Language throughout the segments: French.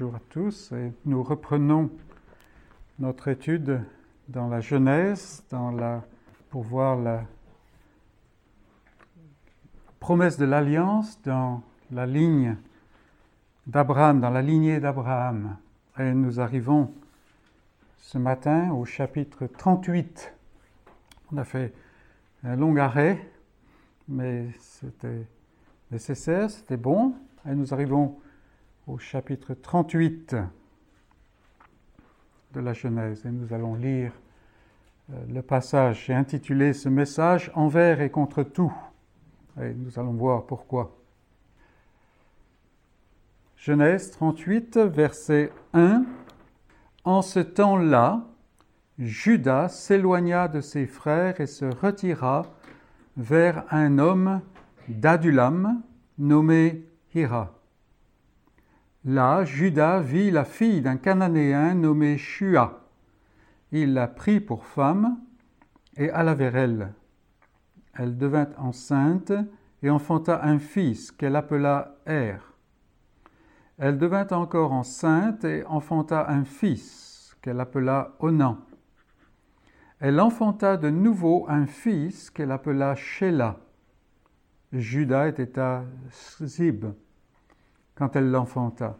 Bonjour à tous et nous reprenons notre étude dans la Genèse, pour voir la promesse de l'alliance dans la ligne d'Abraham, dans la lignée d'Abraham. Et nous arrivons ce matin au chapitre 38. On a fait un long arrêt, mais c'était nécessaire, c'était bon. Et nous arrivons au chapitre 38 de la Genèse et nous allons lire euh, le passage. J'ai intitulé ce message Envers et contre tout. Et nous allons voir pourquoi. Genèse 38, verset 1. En ce temps-là, Judas s'éloigna de ses frères et se retira vers un homme d'Adulam nommé Hira. Là, Judas vit la fille d'un Cananéen nommé Shua. Il la prit pour femme et alla vers elle. Elle devint enceinte et enfanta un fils qu'elle appela Er. Elle devint encore enceinte et enfanta un fils qu'elle appela Onan. Elle enfanta de nouveau un fils qu'elle appela Shelah. Judas était à Zib quand elle l'enfanta.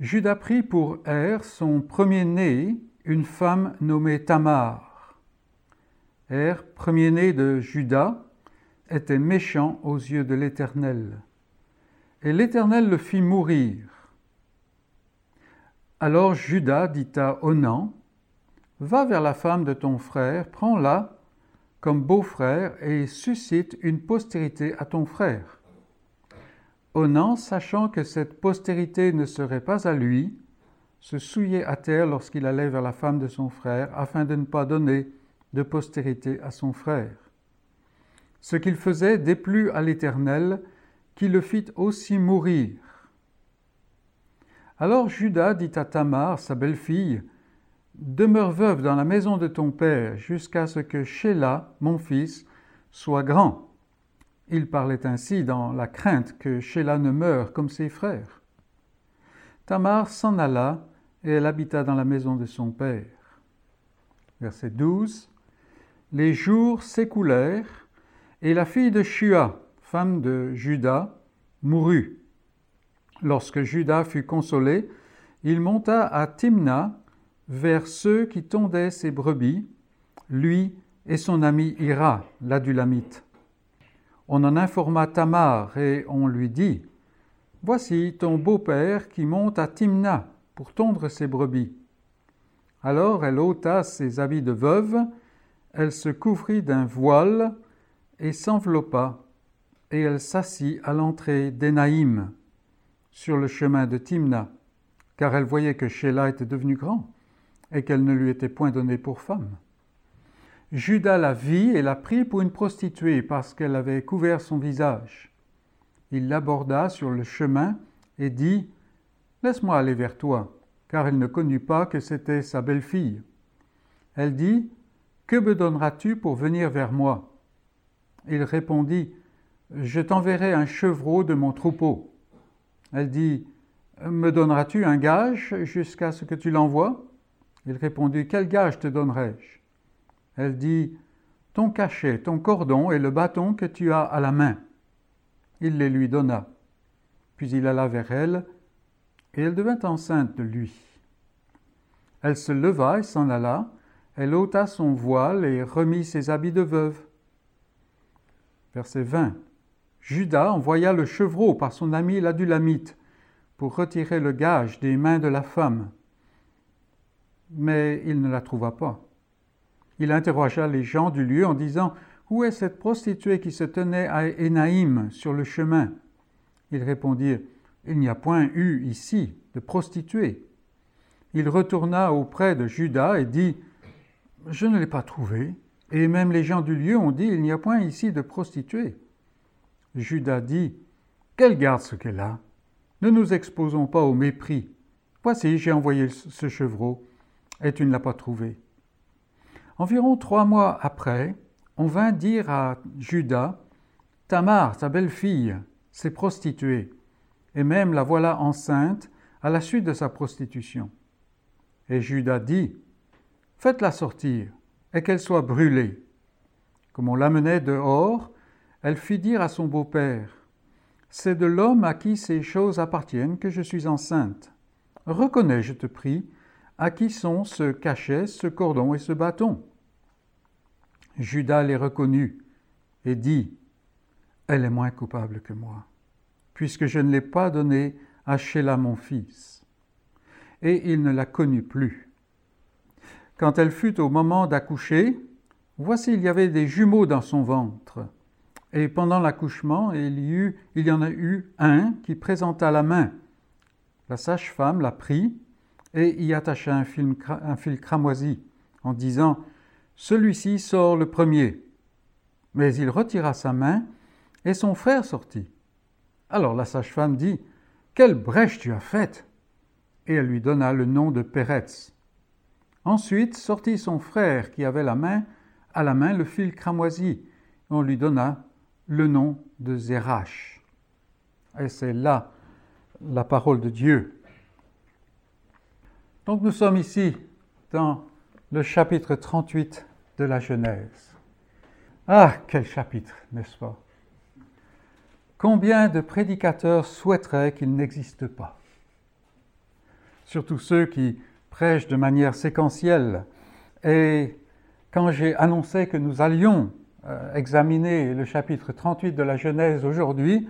Judas prit pour Er, son premier-né, une femme nommée Tamar. Er, premier-né de Judas, était méchant aux yeux de l'Éternel. Et l'Éternel le fit mourir. Alors Judas dit à Onan, Va vers la femme de ton frère, prends-la comme beau-frère et suscite une postérité à ton frère. Onan, sachant que cette postérité ne serait pas à lui, se souillait à terre lorsqu'il allait vers la femme de son frère, afin de ne pas donner de postérité à son frère. Ce qu'il faisait déplut à l'Éternel, qui le fit aussi mourir. Alors Judas dit à Tamar, sa belle-fille, Demeure veuve dans la maison de ton père jusqu'à ce que Sheila, mon fils, soit grand. Il parlait ainsi dans la crainte que Sheila ne meure comme ses frères. Tamar s'en alla et elle habita dans la maison de son père. Verset 12. Les jours s'écoulèrent et la fille de Shua, femme de Judas, mourut. Lorsque Judas fut consolé, il monta à Timna vers ceux qui tondaient ses brebis, lui et son ami Ira, l'adulamite. On en informa Tamar et on lui dit Voici ton beau-père qui monte à Timna pour tondre ses brebis. Alors elle ôta ses habits de veuve, elle se couvrit d'un voile et s'enveloppa, et elle s'assit à l'entrée d'Enaïm, sur le chemin de Timna, car elle voyait que Sheila était devenu grand et qu'elle ne lui était point donnée pour femme. Judas la vit et la prit pour une prostituée parce qu'elle avait couvert son visage. Il l'aborda sur le chemin et dit Laisse-moi aller vers toi, car elle ne connut pas que c'était sa belle-fille. Elle dit Que me donneras-tu pour venir vers moi? Il répondit Je t'enverrai un chevreau de mon troupeau. Elle dit Me donneras-tu un gage jusqu'à ce que tu l'envoies? Il répondit Quel gage te donnerai-je elle dit Ton cachet, ton cordon et le bâton que tu as à la main. Il les lui donna. Puis il alla vers elle, et elle devint enceinte de lui. Elle se leva et s'en alla, elle ôta son voile et remit ses habits de veuve. Verset 20. Judas envoya le chevreau par son ami l'adulamite pour retirer le gage des mains de la femme. Mais il ne la trouva pas. Il interrogea les gens du lieu en disant Où est cette prostituée qui se tenait à Énaïm sur le chemin? Ils répondirent Il n'y a point eu ici de prostituée. Il retourna auprès de Judas et dit Je ne l'ai pas trouvée. Et même les gens du lieu ont dit Il n'y a point ici de prostituée. Judas dit Qu'elle garde ce qu'elle a. Ne nous exposons pas au mépris. Voici, j'ai envoyé ce chevreau, et tu ne l'as pas trouvé. Environ trois mois après, on vint dire à Judas Tamar, ta belle-fille, s'est prostituée, et même la voilà enceinte, à la suite de sa prostitution. Et Judas dit, Faites-la sortir, et qu'elle soit brûlée. Comme on l'amenait dehors, elle fit dire à son beau-père, C'est de l'homme à qui ces choses appartiennent que je suis enceinte. Reconnais, je te prie, à qui sont ce cachet, ce cordon et ce bâton? Judas les reconnut et dit, Elle est moins coupable que moi, puisque je ne l'ai pas donnée à Sheila mon fils. Et il ne la connut plus. Quand elle fut au moment d'accoucher, voici il y avait des jumeaux dans son ventre. Et pendant l'accouchement, il, y il y en a eu un qui présenta la main. La sage-femme la prit et y attacha un fil, cramoisi en disant Celui-ci sort le premier. Mais il retira sa main et son frère sortit. Alors la sage-femme dit Quelle brèche tu as faite Et elle lui donna le nom de Péretz. Ensuite sortit son frère qui avait la main, à la main le fil cramoisi. On lui donna le nom de Zérach. Et c'est là la parole de Dieu. Donc nous sommes ici dans le chapitre 38 de la Genèse. Ah, quel chapitre, n'est-ce pas? Combien de prédicateurs souhaiteraient qu'il n'existe pas? Surtout ceux qui prêche de manière séquentielle. Et quand j'ai annoncé que nous allions euh, examiner le chapitre 38 de la Genèse aujourd'hui,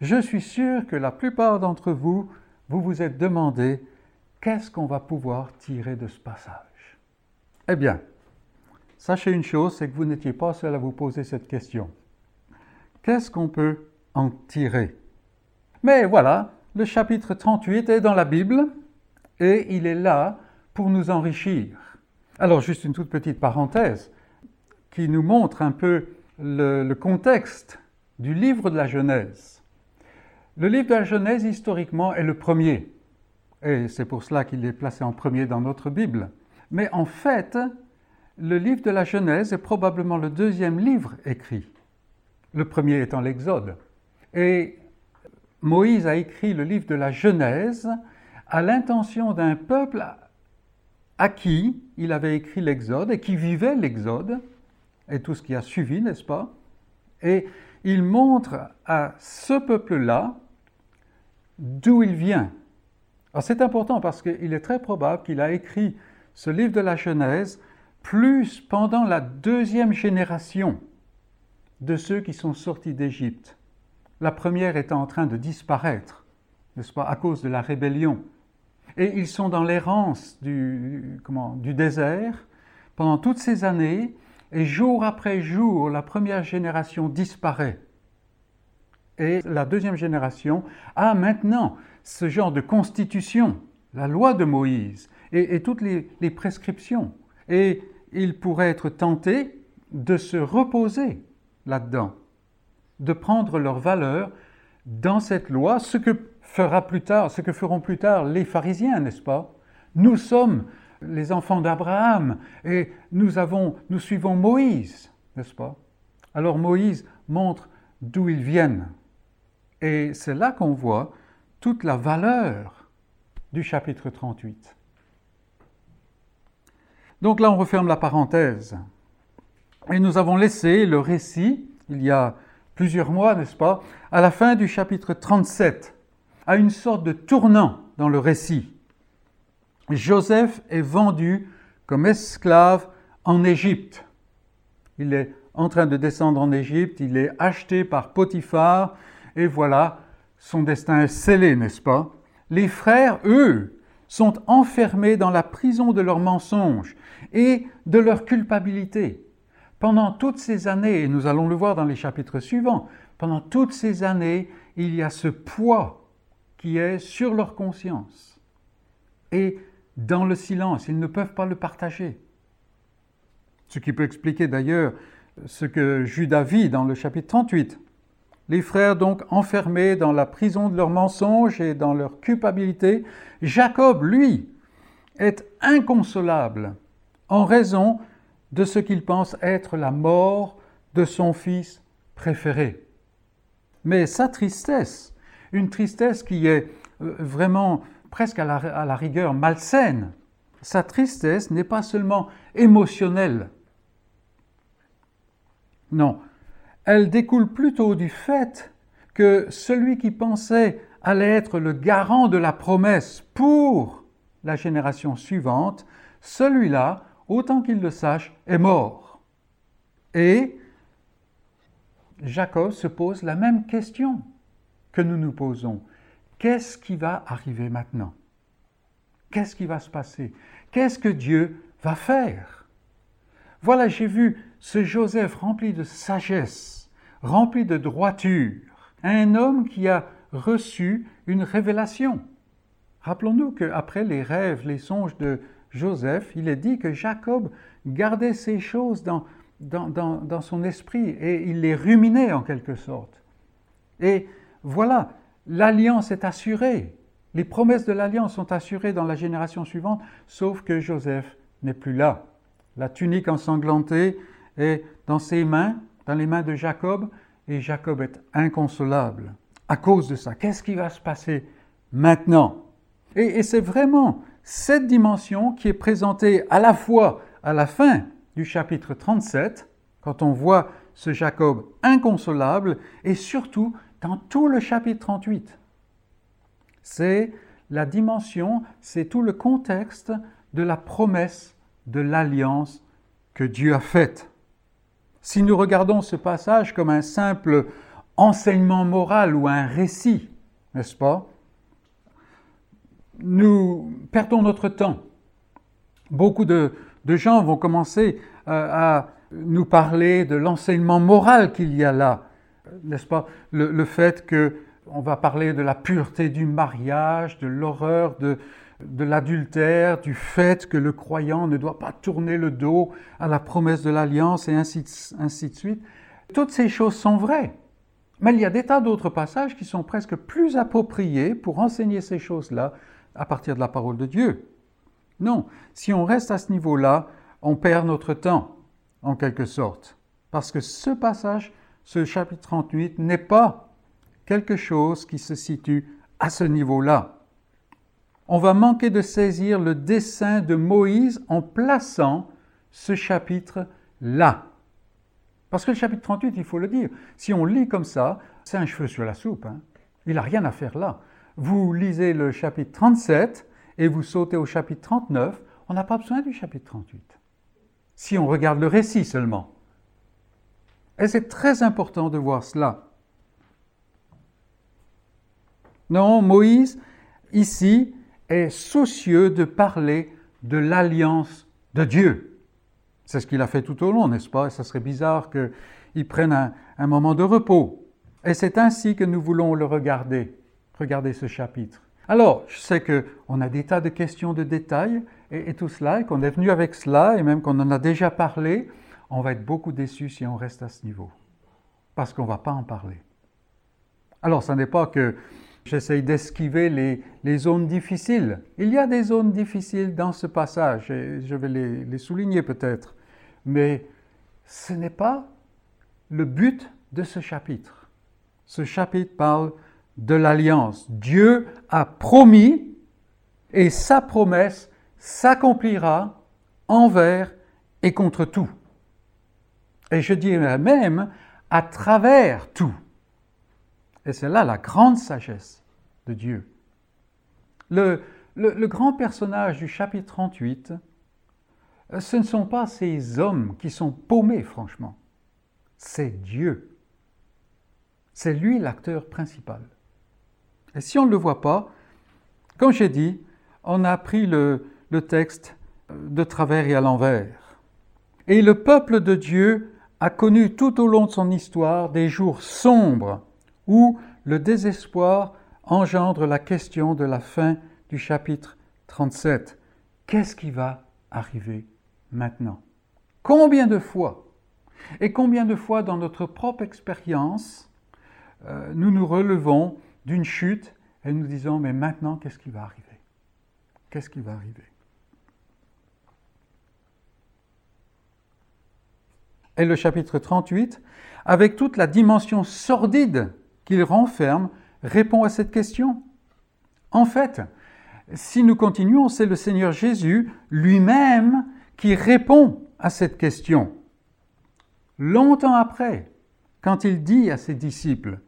je suis sûr que la plupart d'entre vous, vous vous êtes demandé qu'est-ce qu'on va pouvoir tirer de ce passage? Eh bien, sachez une chose, c'est que vous n'étiez pas seul à vous poser cette question. Qu'est-ce qu'on peut en tirer? Mais voilà, le chapitre 38 est dans la Bible, et il est là pour nous enrichir. Alors juste une toute petite parenthèse qui nous montre un peu le, contexte du livre de la Genèse. Le livre de la Genèse, historiquement, est le premier, et c'est pour cela qu'il est placé en premier dans notre Bible. Mais en fait, le livre de la Genèse est probablement le deuxième livre écrit, le premier étant l'Exode. Et Moïse a écrit le livre de la Genèse à l'intention d'un peuple à qui il avait écrit l'Exode et qui vivait l'Exode et tout ce qui a suivi, n'est-ce pas? Et il montre à ce peuple-là d'où il vient. C'est important parce qu'il est très probable qu'il a écrit ce livre de la Genèse plus pendant la deuxième génération de ceux qui sont sortis d'Égypte. La première étant en train de disparaître, n'est-ce pas, à cause de la rébellion et ils sont dans l'errance du, du désert pendant toutes ces années, et jour après jour, la première génération disparaît. Et la deuxième génération a maintenant ce genre de constitution, la loi de Moïse, et, toutes les, prescriptions. Et ils pourraient être tentés de se reposer là-dedans, de prendre leur valeur dans cette loi, ce que fera plus tard, ce que feront plus tard les pharisiens, n'est-ce pas? Nous sommes les enfants d'Abraham et nous, avons, nous suivons Moïse, n'est-ce pas? Alors Moïse montre d'où ils viennent. Et c'est là qu'on voit toute la valeur du chapitre 38. Donc là, on referme la parenthèse. Et nous avons laissé le récit, il y a plusieurs mois, n'est-ce pas, à la fin du chapitre 37 à une sorte de tournant dans le récit. Joseph est vendu comme esclave en Égypte. Il est en train de descendre en Égypte, il est acheté par Potiphar, et voilà, son destin est scellé, n'est-ce pas? Les frères, eux, sont enfermés dans la prison de leurs mensonges et de leur culpabilité. Pendant toutes ces années, et nous allons le voir dans les chapitres suivants, pendant toutes ces années, il y a ce poids qui est sur leur conscience. Et dans le silence, ils ne peuvent pas le partager. Ce qui peut expliquer d'ailleurs ce que Judas vit dans le chapitre 38. Les frères donc enfermés dans la prison de leurs mensonges et dans leur culpabilité, Jacob, lui, est inconsolable en raison de ce qu'il pense être la mort de son fils préféré. Mais sa tristesse une tristesse qui est euh, vraiment presque à la, à la rigueur malsaine. Sa tristesse n'est pas seulement émotionnelle. Non, elle découle plutôt du fait que celui qui pensait allait être le garant de la promesse pour la génération suivante, celui-là, autant qu'il le sache, est mort. Et Jacob se pose la même question que nous nous posons. Qu'est-ce qui va arriver maintenant? Qu'est-ce qui va se passer? Qu'est-ce que Dieu va faire? Voilà, j'ai vu ce Joseph rempli de sagesse, rempli de droiture, un homme qui a reçu une révélation. Rappelons-nous qu'après les rêves, les songes de Joseph, il est dit que Jacob gardait ces choses dans, dans, dans, son esprit et il les ruminait en quelque sorte. Et voilà, l'alliance est assurée. Les promesses de l'alliance sont assurées dans la génération suivante, sauf que Joseph n'est plus là. La tunique ensanglantée est dans ses mains, dans les mains de Jacob, et Jacob est inconsolable à cause de ça. Qu'est-ce qui va se passer maintenant? Et, et c'est vraiment cette dimension qui est présentée à la fois à la fin du chapitre 37, quand on voit ce Jacob inconsolable, et surtout dans tout le chapitre 38. C'est la dimension, c'est tout le contexte de la promesse de l'alliance que Dieu a faite. Si nous regardons ce passage comme un simple enseignement moral ou un récit, n'est-ce pas Nous perdons notre temps. Beaucoup de, gens vont commencer euh, à nous parler de l'enseignement moral qu'il y a là, n'est-ce pas le, le, fait que on va parler de la pureté du mariage, de l'horreur de, de l'adultère, du fait que le croyant ne doit pas tourner le dos à la promesse de l'alliance et ainsi de suite. Toutes ces choses sont vraies. Mais il y a des tas d'autres passages qui sont presque plus appropriés pour enseigner ces choses-là à partir de la parole de Dieu. Non, si on reste à ce niveau-là, on perd notre temps, en quelque sorte. Parce que ce passage, ce chapitre 38, n'est pas quelque chose qui se situe à ce niveau-là. On va manquer de saisir le dessein de Moïse en plaçant ce chapitre là. Parce que le chapitre 38, il faut le dire, si on lit comme ça, c'est un cheveu sur la soupe. Hein. Il n'a rien à faire là. Vous lisez le chapitre 37 et vous sautez au chapitre 39, on n'a pas besoin du chapitre 38. Si on regarde le récit seulement. Et c'est très important de voir cela. Non, Moïse, ici, est soucieux de parler de l'alliance de Dieu. C'est ce qu'il a fait tout au long, n'est-ce pas? Et ça serait bizarre qu'il prenne un, moment de repos. Et c'est ainsi que nous voulons le regarder, regarder ce chapitre. Alors, je sais qu'on a des tas de questions de détails et, tout cela, et qu'on est venu avec cela, et même qu'on en a déjà parlé, on va être beaucoup déçus si on reste à ce niveau. Parce qu'on ne va pas en parler. Alors, ce n'est pas que j'essaye d'esquiver les, les, zones difficiles. Il y a des zones difficiles dans ce passage, et je vais les, les souligner peut-être. Mais ce n'est pas le but de ce chapitre. Ce chapitre parle de l'alliance. Dieu a promis et sa promesse s'accomplira envers et contre tout. Et je dirais même à travers tout. Et c'est là la grande sagesse de Dieu. Le, grand personnage du chapitre 38, ce ne sont pas ces hommes qui sont paumés, franchement. C'est Dieu. C'est lui l'acteur principal. Et si on ne le voit pas, comme j'ai dit, on a pris le, le texte de travers et à l'envers. Et le peuple de Dieu a connu tout au long de son histoire des jours sombres où le désespoir engendre la question de la fin du chapitre 37. Qu'est-ce qui va arriver maintenant? Combien de fois Et combien de fois dans notre propre expérience, euh, nous nous relevons d'une chute et nous disons, mais maintenant, qu'est-ce qui va arriver? Qu'est-ce qui va arriver? Et le chapitre 38, avec toute la dimension sordide qu'il renferme, répond à cette question. En fait, si nous continuons, c'est le Seigneur Jésus lui-même qui répond à cette question. Longtemps après, quand il dit à ses disciples,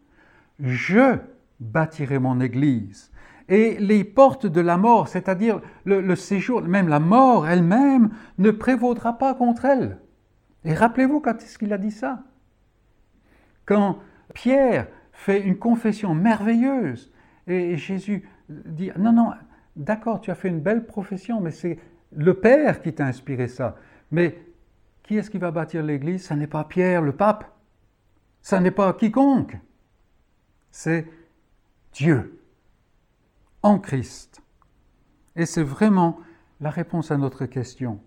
Je bâtirai mon Église, et les portes de la mort, c'est-à-dire le, séjour, même la mort elle-même, ne prévaudra pas contre elle. Et rappelez-vous quand est-ce qu'il a dit ça? Quand Pierre fait une confession merveilleuse, et Jésus dit, non, non, d'accord, tu as fait une belle profession, mais c'est le Père qui t'a inspiré ça. Mais qui est-ce qui va bâtir l'Église? Ce n'est pas Pierre, le pape. Ce n'est pas quiconque. C'est Dieu en Christ. Et c'est vraiment la réponse à notre question.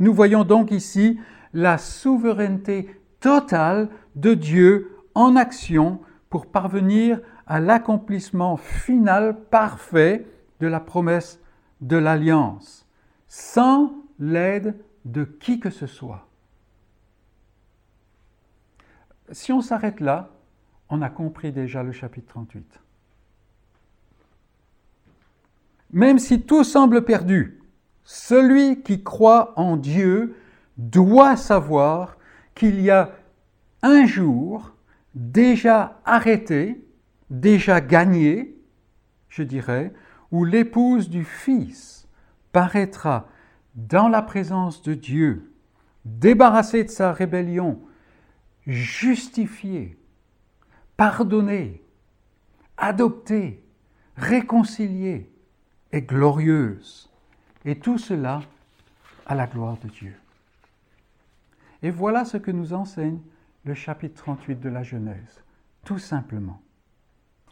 Nous voyons donc ici la souveraineté totale de Dieu en action parvenir à l'accomplissement final parfait de la promesse de l'alliance, sans l'aide de qui que ce soit. Si on s'arrête là, on a compris déjà le chapitre 38. Même si tout semble perdu, celui qui croit en Dieu doit savoir qu'il y a un jour déjà arrêté, déjà gagné, je dirais, où l'épouse du Fils paraîtra dans la présence de Dieu, débarrassée de sa rébellion, justifiée, pardonnée, adoptée, réconciliée et glorieuse. Et tout cela à la gloire de Dieu. Et voilà ce que nous enseigne le chapitre 38 de la Genèse, tout simplement.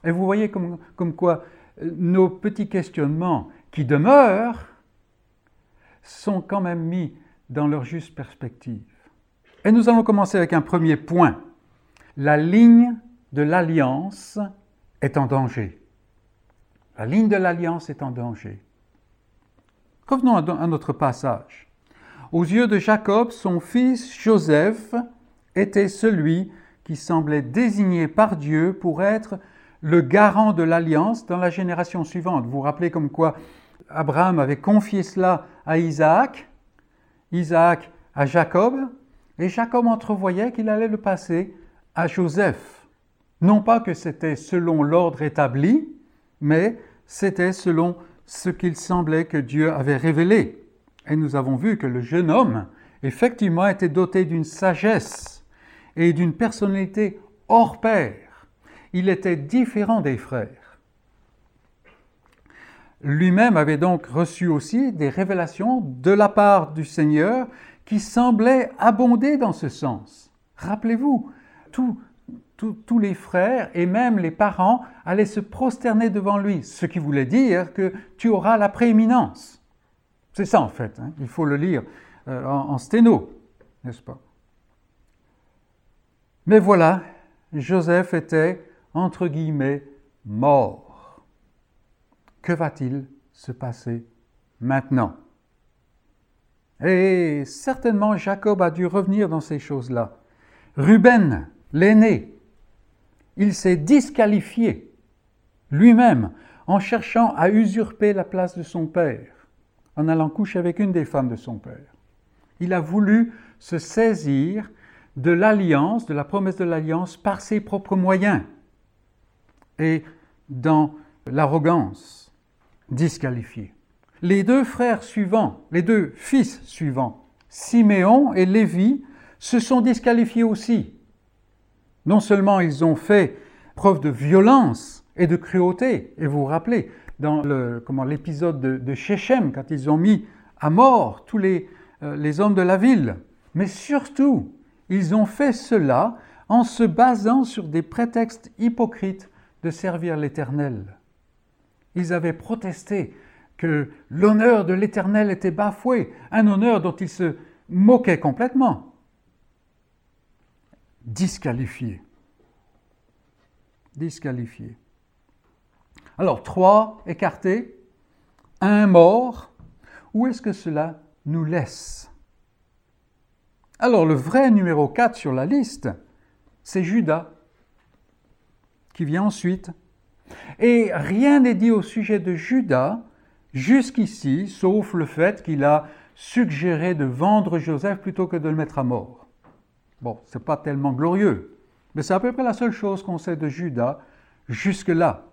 Et vous voyez comme, comme quoi euh, nos petits questionnements qui demeurent sont quand même mis dans leur juste perspective. Et nous allons commencer avec un premier point. La ligne de l'alliance est en danger. La ligne de l'alliance est en danger. Revenons à notre passage. Aux yeux de Jacob, son fils Joseph était celui qui semblait désigné par Dieu pour être le garant de l'alliance dans la génération suivante. Vous vous rappelez comme quoi Abraham avait confié cela à Isaac, Isaac à Jacob, et Jacob entrevoyait qu'il allait le passer à Joseph. Non pas que c'était selon l'ordre établi, mais c'était selon ce qu'il semblait que Dieu avait révélé. Et nous avons vu que le jeune homme, effectivement, était doté d'une sagesse et d'une personnalité hors pair. Il était différent des frères. Lui-même avait donc reçu aussi des révélations de la part du Seigneur qui semblaient abonder dans ce sens. Rappelez-vous, tous les frères et même les parents allaient se prosterner devant lui, ce qui voulait dire que tu auras la prééminence. C'est ça en fait, hein. il faut le lire euh, en, en sténo, n'est-ce pas? Mais voilà, Joseph était, entre guillemets, mort. Que va-t-il se passer maintenant? Et certainement Jacob a dû revenir dans ces choses-là. Ruben, l'aîné, il s'est disqualifié lui-même en cherchant à usurper la place de son père, en allant coucher avec une des femmes de son père. Il a voulu se saisir de l'alliance, de la promesse de l'alliance par ses propres moyens et dans l'arrogance, disqualifié. Les deux frères suivants, les deux fils suivants, Siméon et Lévi, se sont disqualifiés aussi non seulement ils ont fait preuve de violence et de cruauté, et vous vous rappelez, dans l'épisode de, de Shechem, quand ils ont mis à mort tous les, euh, les hommes de la ville, mais surtout, ils ont fait cela en se basant sur des prétextes hypocrites de servir l'Éternel. Ils avaient protesté que l'honneur de l'Éternel était bafoué, un honneur dont ils se moquaient complètement disqualifié. Disqualifié. Alors, trois écartés, un mort. Où est-ce que cela nous laisse? Alors, le vrai numéro 4 sur la liste, c'est Judas, qui vient ensuite. Et rien n'est dit au sujet de Judas jusqu'ici, sauf le fait qu'il a suggéré de vendre Joseph plutôt que de le mettre à mort. Bon, c'est pas tellement glorieux, mais c'est à peu près la seule chose qu'on sait de Judas jusque-là.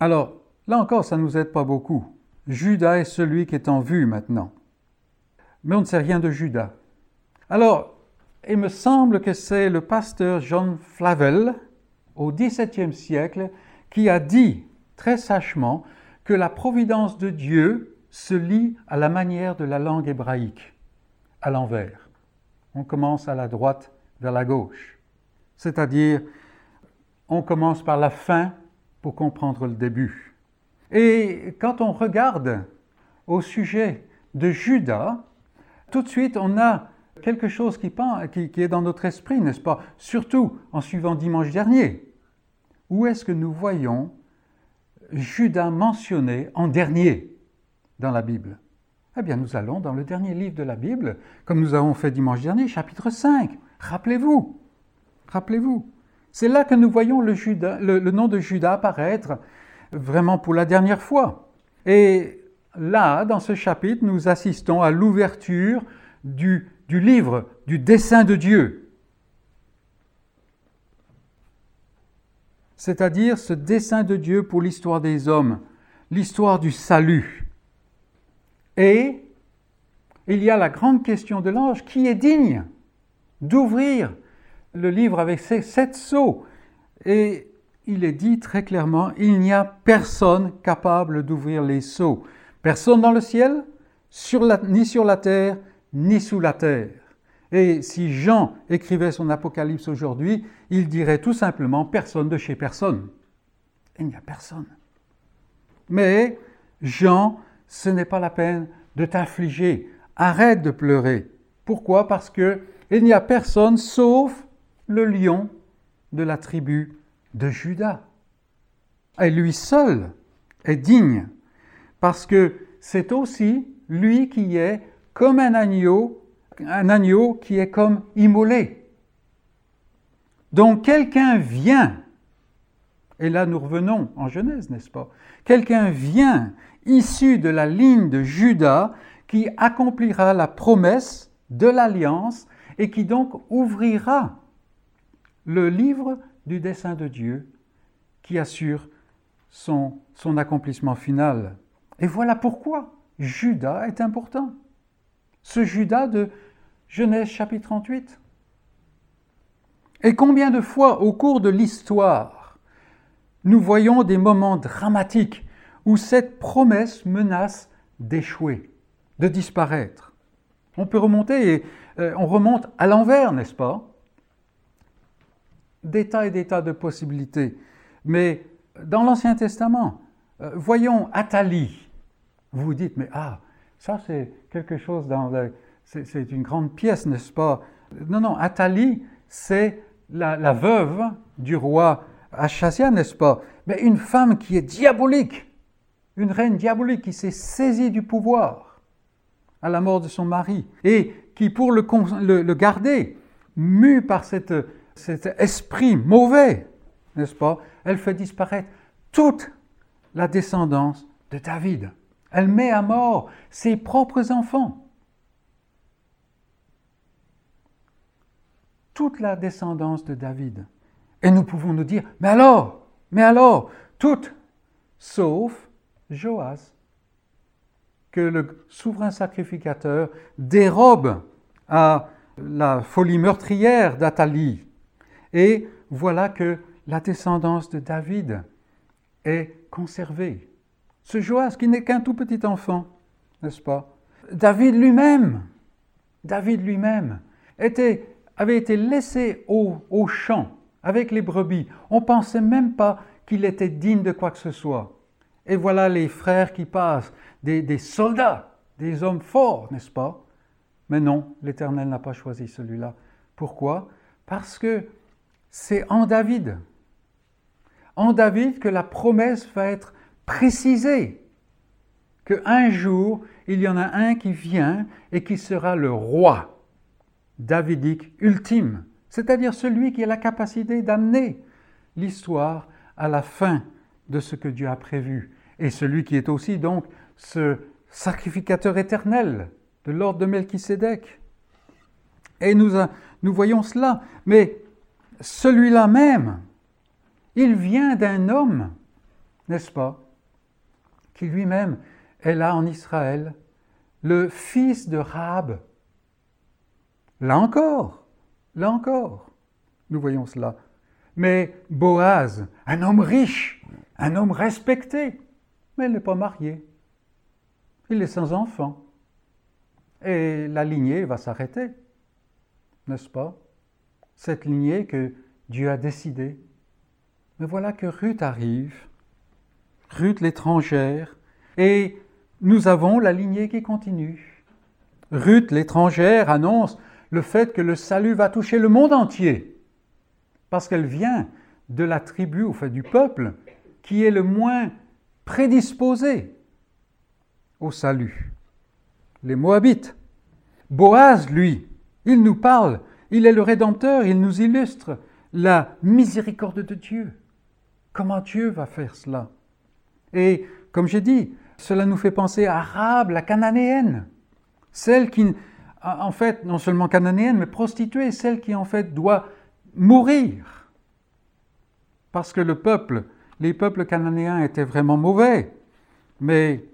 Alors, là encore, ça ne nous aide pas beaucoup. Judas est celui qui est en vue maintenant. Mais on ne sait rien de Judas. Alors, il me semble que c'est le pasteur John Flavel, au XVIIe siècle, qui a dit très sagement que la providence de Dieu se lie à la manière de la langue hébraïque, à l'envers. On commence à la droite vers la gauche. C'est-à-dire, on commence par la fin pour comprendre le début. Et quand on regarde au sujet de Judas, tout de suite on a quelque chose qui, est dans notre esprit, n'est-ce pas? Surtout en suivant dimanche dernier. Où est-ce que nous voyons Judas mentionné en dernier dans la Bible? Eh bien, nous allons dans le dernier livre de la Bible, comme nous avons fait dimanche dernier, chapitre 5. Rappelez-vous, rappelez-vous. C'est là que nous voyons le, le, nom de Judas apparaître vraiment pour la dernière fois. Et là, dans ce chapitre, nous assistons à l'ouverture du, livre, du dessein de Dieu. C'est-à-dire ce dessein de Dieu pour l'histoire des hommes, l'histoire du salut. Et il y a la grande question de l'ange, qui est digne d'ouvrir le livre avec ses sept sceaux. Et il est dit très clairement, il n'y a personne capable d'ouvrir les sceaux. Personne dans le ciel, ni sur la terre, ni sous la terre. Et si Jean écrivait son Apocalypse aujourd'hui, il dirait tout simplement personne de chez personne. Il n'y a personne. Mais Jean, ce n'est pas la peine de t'infliger. Arrête de pleurer. Pourquoi? Parce que il n'y a personne sauf le lion de la tribu de Judas. Et lui seul est digne, parce que c'est aussi lui qui est comme un agneau, un agneau qui est comme immolé. Donc quelqu'un vient, et là nous revenons en Genèse, n'est-ce pas? Quelqu'un vient issu de la ligne de Judas qui accomplira la promesse de l'alliance et qui donc ouvrira le livre du dessein de Dieu qui assure son, son accomplissement final. Et voilà pourquoi Judas est important. Ce Judas de Genèse chapitre 38. Et combien de fois au cours de l'histoire, nous voyons des moments dramatiques où cette promesse menace d'échouer, de disparaître. On peut remonter et euh, on remonte à l'envers, n'est-ce pas? Des tas et des tas de possibilités. Mais dans l'Ancien Testament, euh, voyons Athalie. Vous vous dites, mais ah, ça c'est quelque chose dans c'est une grande pièce, n'est-ce pas? Non, non, Athalie, c'est la, veuve du roi Achasia, n'est-ce pas? Mais une femme qui est diabolique, une reine diabolique qui s'est saisie du pouvoir à la mort de son mari et qui, pour le, le garder, mue par cette cet esprit mauvais, n'est-ce pas? Elle fait disparaître toute la descendance de David. Elle met à mort ses propres enfants. Toute la descendance de David. Et nous pouvons nous dire, mais alors, mais alors, toutes, sauf Joas, que le souverain sacrificateur dérobe à la folie meurtrière d'Athalie, et voilà que la descendance de David est conservée. Ce Joas, qui n'est qu'un tout petit enfant, n'est-ce pas? David lui-même, David lui-même, avait été laissé au, champ avec les brebis. On ne pensait même pas qu'il était digne de quoi que ce soit. Et voilà les frères qui passent, des, des soldats, des hommes forts, n'est-ce pas? Mais non, l'Éternel n'a pas choisi celui-là. Pourquoi? Parce que c'est en David. En David que la promesse va être précisée. Que un jour, il y en a un qui vient et qui sera le roi davidique ultime, c'est-à-dire celui qui a la capacité d'amener l'histoire à la fin de ce que Dieu a prévu, et celui qui est aussi donc ce sacrificateur éternel de l'ordre de Melchisédek. Et nous, nous voyons cela, mais celui-là même, il vient d'un homme, n'est-ce pas, qui lui-même est là en Israël, le fils de Rab. Là encore, là encore, nous voyons cela. Mais Boaz, un homme riche, un homme respecté, mais il n'est pas marié. Il est sans enfant. Et la lignée va s'arrêter, n'est-ce pas? Cette lignée que Dieu a décidée. Mais voilà que Ruth arrive, Ruth l'étrangère, et nous avons la lignée qui continue. Ruth l'étrangère annonce le fait que le salut va toucher le monde entier, parce qu'elle vient de la tribu, fait du peuple, qui est le moins prédisposé au salut. Les Moabites. Boaz, lui, il nous parle, il est le Rédempteur, il nous illustre la miséricorde de Dieu. Comment Dieu va faire cela? Et comme j'ai dit, cela nous fait penser à Rab, la cananéenne, celle qui, en fait, non seulement cananéenne, mais prostituée, celle qui en fait doit mourir. Parce que le peuple, les peuples cananéens étaient vraiment mauvais. Mais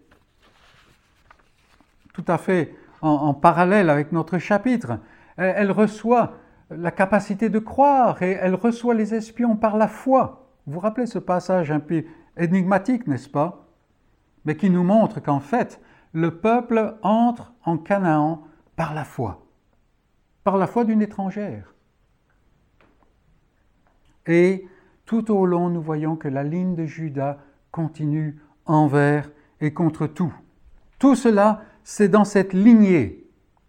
tout à fait en, parallèle avec notre chapitre, elle reçoit la capacité de croire et elle reçoit les espions par la foi. Vous vous rappelez ce passage un peu énigmatique, n'est-ce pas Mais qui nous montre qu'en fait, le peuple entre en Canaan par la foi, par la foi d'une étrangère. Et tout au long, nous voyons que la ligne de Judas continue envers et contre tout. Tout cela, c'est dans cette lignée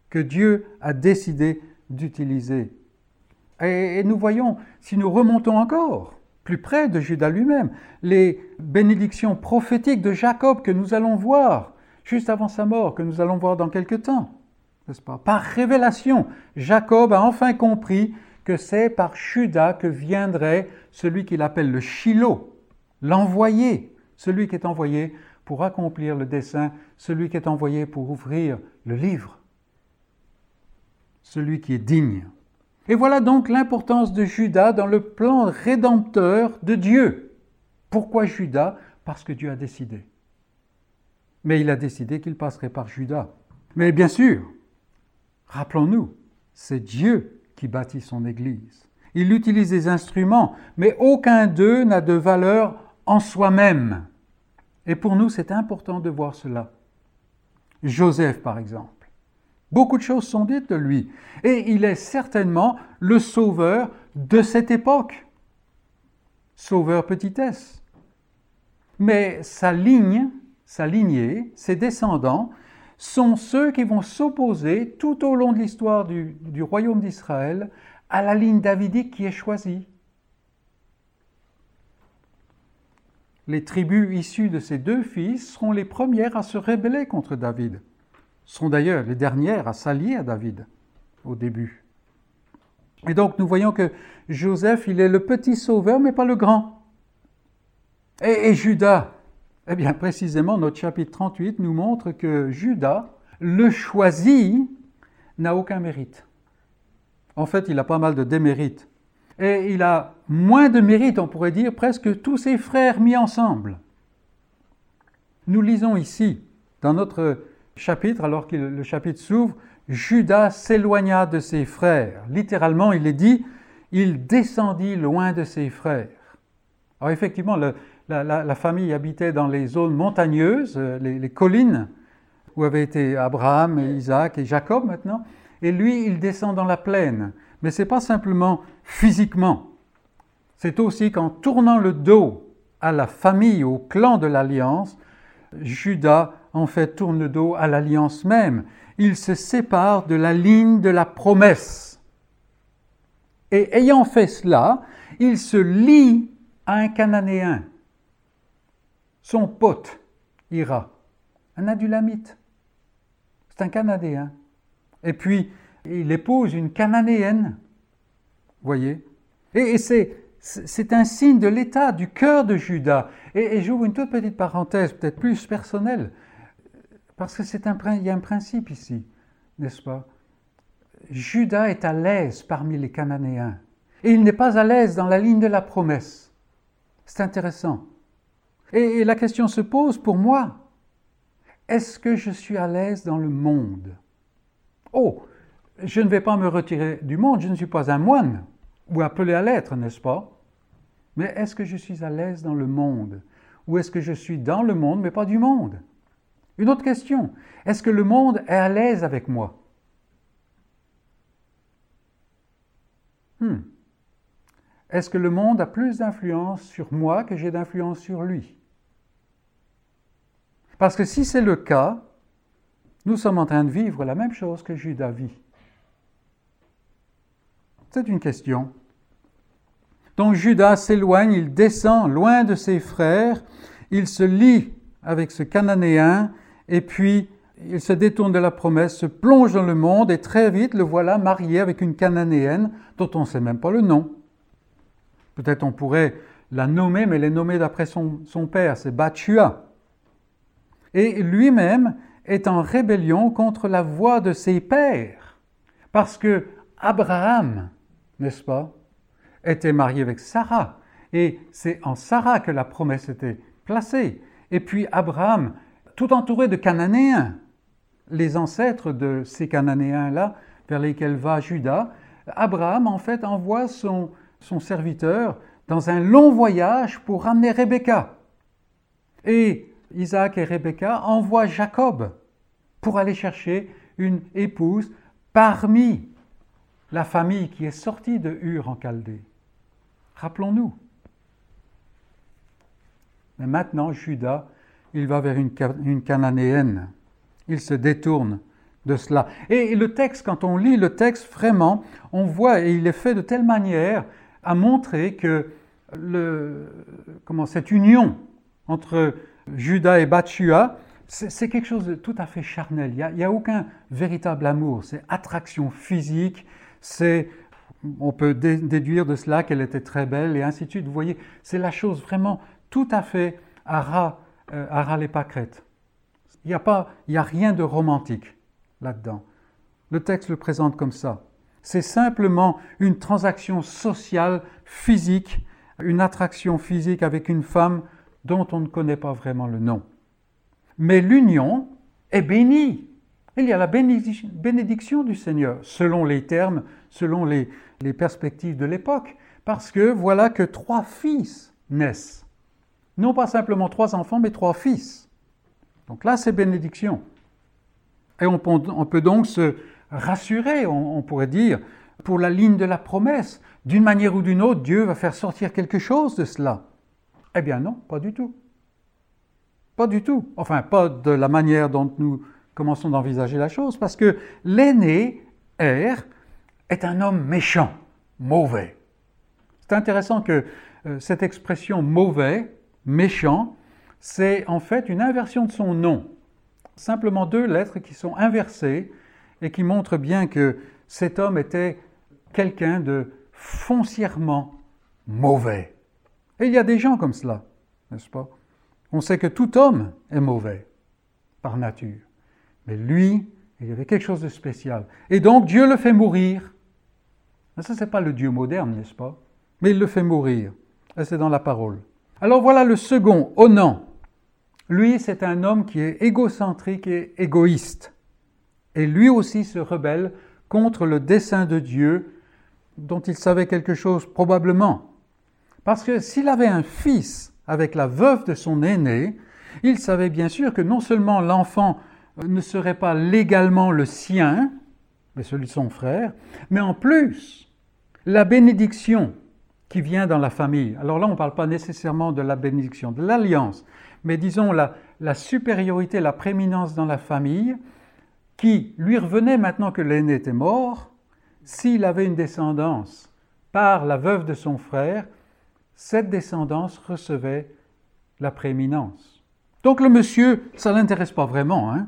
que Dieu a décidé d'utiliser. Et, nous voyons, si nous remontons encore plus près de Judas lui-même, les bénédictions prophétiques de Jacob que nous allons voir juste avant sa mort, que nous allons voir dans quelque temps, n'est-ce pas? Par révélation, Jacob a enfin compris que c'est par Judas que viendrait celui qu'il appelle le Shiloh, l'envoyé, celui qui est envoyé pour accomplir le dessein, celui qui est envoyé pour ouvrir le livre, celui qui est digne. Et voilà donc l'importance de Judas dans le plan rédempteur de Dieu. Pourquoi Judas? Parce que Dieu a décidé. Mais il a décidé qu'il passerait par Judas. Mais bien sûr, rappelons-nous, c'est Dieu qui bâtit son Église. Il utilise des instruments, mais aucun d'eux n'a de valeur en soi-même. Et pour nous, c'est important de voir cela. Joseph, par exemple. Beaucoup de choses sont dites de lui. Et il est certainement le sauveur de cette époque. Sauveur petitesse. Mais sa ligne, sa lignée, ses descendants, sont ceux qui vont s'opposer tout au long de l'histoire du, royaume d'Israël à la ligne davidique qui est choisie. Les tribus issues de ces deux fils seront les premières à se rebeller contre David, seront d'ailleurs les dernières à s'allier à David au début. Et donc nous voyons que Joseph, il est le petit sauveur, mais pas le grand. Et, et Judas, eh bien précisément notre chapitre 38 nous montre que Judas, le choisi, n'a aucun mérite. En fait, il a pas mal de démérites. Et il a moins de mérite, on pourrait dire, presque tous ses frères mis ensemble. Nous lisons ici, dans notre chapitre, alors que le chapitre s'ouvre, Judas s'éloigna de ses frères. Littéralement, il est dit, il descendit loin de ses frères. Alors effectivement, la, famille habitait dans les zones montagneuses, euh, les, collines, où avaient été Abraham, Isaac et Jacob maintenant et lui, il descend dans la plaine. Mais ce n'est pas simplement physiquement, c'est aussi qu'en tournant le dos à la famille, au clan de l'alliance, Judas en fait tourne le dos à l'alliance même. Il se sépare de la ligne de la promesse. Et ayant fait cela, il se lie à un Cananéen, son pote, Ira, un adulamite. C'est un Canadéen. Et puis, il épouse une cananéenne. Voyez? Et, c'est c'est un signe de l'état du cœur de Judas. Et, j'ouvre une toute petite parenthèse, peut-être plus personnelle, parce que c'est il y a un principe ici, n'est-ce pas? Judas est à l'aise parmi les Cananéens. Et il n'est pas à l'aise dans la ligne de la promesse. C'est intéressant. Et, la question se pose pour moi. Est-ce que je suis à l'aise dans le monde? Oh, je ne vais pas me retirer du monde, je ne suis pas un moine, ou appelé à l'être, n'est-ce pas? Mais est-ce que je suis à l'aise dans le monde? Ou est-ce que je suis dans le monde, mais pas du monde? Une autre question, est-ce que le monde est à l'aise avec moi? Hmm. Est-ce que le monde a plus d'influence sur moi que j'ai d'influence sur lui? Parce que si c'est le cas, nous sommes en train de vivre la même chose que Judas vit. C'est une question. Donc Judas s'éloigne, il descend loin de ses frères, il se lie avec ce Cananéen, et puis il se détourne de la promesse, se plonge dans le monde, et très vite le voilà marié avec une Cananéenne dont on ne sait même pas le nom. Peut-être on pourrait la nommer, mais elle est nommée d'après son, son, père, c'est Bathua. Et lui-même est en rébellion contre la voix de ses pères, parce que Abraham, n'est-ce pas, était marié avec Sarah. Et c'est en Sarah que la promesse était placée. Et puis Abraham, tout entouré de Cananéens, les ancêtres de ces Cananéens-là, vers lesquels va Judas, Abraham en fait envoie son, serviteur dans un long voyage pour ramener Rebecca. Et Isaac et Rebecca envoient Jacob pour aller chercher une épouse parmi la famille qui est sortie de Ur en Chaldée. Rappelons-nous. Mais maintenant, Judas, il va vers une, cananéenne. Il se détourne de cela. Et le texte, quand on lit le texte, vraiment, on voit, et il est fait de telle manière a montré que comment, cette union entre Judas et Bathshua, c'est quelque chose de tout à fait charnel. Il n'y a, a, aucun véritable amour. C'est attraction physique. C'est, on peut déduire de cela qu'elle était très belle et ainsi de suite. Vous voyez, c'est la chose vraiment tout à fait à ras, euh, pâquerettes. Il n'y a, a rien de romantique là-dedans. Le texte le présente comme ça. C'est simplement une transaction sociale, physique, une attraction physique avec une femme dont on ne connaît pas vraiment le nom. Mais l'union est bénie. Il y a la bénédiction du Seigneur, selon les termes, selon les perspectives de l'époque, parce que voilà que trois fils naissent. Non pas simplement trois enfants, mais trois fils. Donc là, c'est bénédiction. Et on peut donc se, rassuré, on, pourrait dire, pour la ligne de la promesse. D'une manière ou d'une autre, Dieu va faire sortir quelque chose de cela. Eh bien non, pas du tout. Pas du tout. Enfin, pas de la manière dont nous commençons d'envisager la chose, parce que l'aîné, Er, est un homme méchant, mauvais. C'est intéressant que euh, cette expression mauvais, méchant, c'est en fait une inversion de son nom. Simplement deux lettres qui sont inversées et qui montre bien que cet homme était quelqu'un de foncièrement mauvais. Et il y a des gens comme cela, n'est-ce pas? On sait que tout homme est mauvais par nature. Mais lui, il y avait quelque chose de spécial. Et donc Dieu le fait mourir. Mais ça, ce n'est pas le Dieu moderne, n'est-ce pas? Mais il le fait mourir. Et c'est dans la parole. Alors voilà le second, Onan. Lui, c'est un homme qui est égocentrique et égoïste et lui aussi se rebelle contre le dessein de Dieu dont il savait quelque chose probablement. Parce que s'il avait un fils avec la veuve de son aîné, il savait bien sûr que non seulement l'enfant ne serait pas légalement le sien, mais celui de son frère, mais en plus, la bénédiction qui vient dans la famille. Alors là, on ne parle pas nécessairement de la bénédiction, de l'alliance, mais disons la, supériorité, la prééminence dans la famille, qui lui revenait maintenant que l'aîné était mort, s'il avait une descendance par la veuve de son frère, cette descendance recevait la prééminence. Donc le monsieur, ça ne l'intéresse pas vraiment. Hein?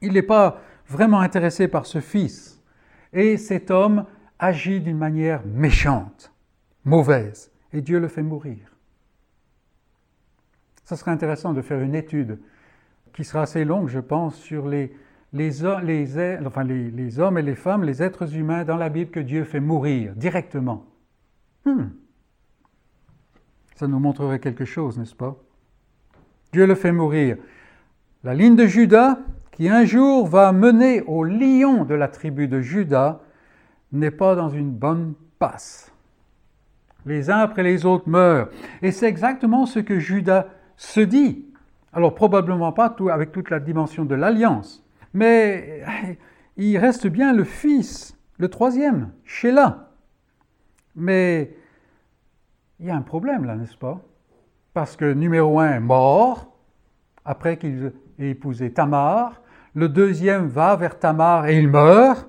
Il n'est pas vraiment intéressé par ce fils. Et cet homme agit d'une manière méchante, mauvaise. et Dieu le fait mourir. Ça serait intéressant de faire une étude qui sera assez longue, je pense, sur les, hommes et les femmes, les êtres humains dans la Bible que Dieu fait mourir directement. Hmm. Ça nous montrerait quelque chose, n'est-ce pas? Dieu le fait mourir. La ligne de Judas, qui un jour va mener au lion de la tribu de Judas, n'est pas dans une bonne passe. Les uns après les autres meurent. Et c'est exactement ce que Judas se dit. Alors probablement pas tout, avec toute la dimension de l'alliance, mais il reste bien le fils, le troisième, Sheila. Mais il y a un problème là, n'est-ce pas? Parce que numéro un, mort, après qu'il ait épousé Tamar. Le deuxième va vers Tamar et il meurt.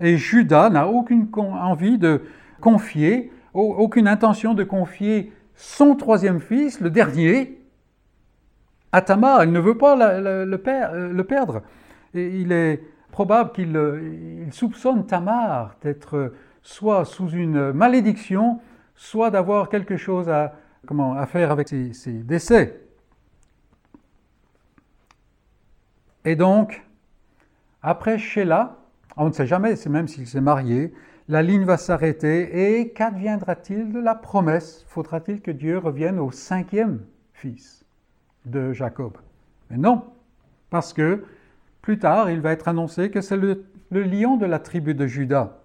Et Judas n'a aucune envie de confier, aucune intention de confier son troisième fils, le dernier, à Tamar. Il ne veut pas euh, le, perdre. Il est probable qu'il euh, soupçonne Tamar d'être soit sous une malédiction, soit d'avoir quelque chose à, faire avec ses, décès. Et donc, après Sheila, on ne sait jamais même s'il s'est marié, la ligne va s'arrêter et qu'adviendra-t-il de la promesse? Faudra-t-il que Dieu revienne au cinquième fils de Jacob? Mais non, parce que plus tard, il va être annoncé que c'est le, lion de la tribu de Judas.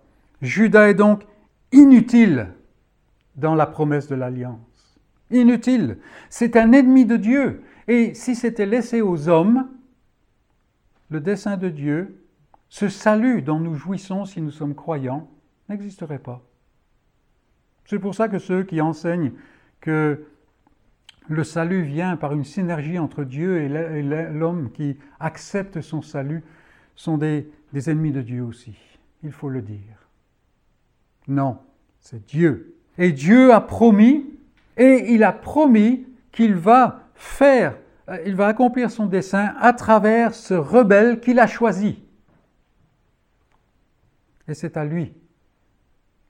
Judas est donc inutile dans la promesse de l'alliance. Inutile. C'est un ennemi de Dieu. Et si c'était laissé aux hommes, le dessein de Dieu, ce salut dont nous jouissons si nous sommes croyants, n'existerait pas. C'est pour ça que ceux qui enseignent que le salut vient par une synergie entre Dieu et l'homme qui accepte son salut sont des, ennemis de Dieu aussi. Il faut le dire. Non, c'est Dieu et Dieu a promis, et il a promis qu'il va faire, euh, il va accomplir son dessein à travers ce rebelle qu'il a choisi. Et c'est à lui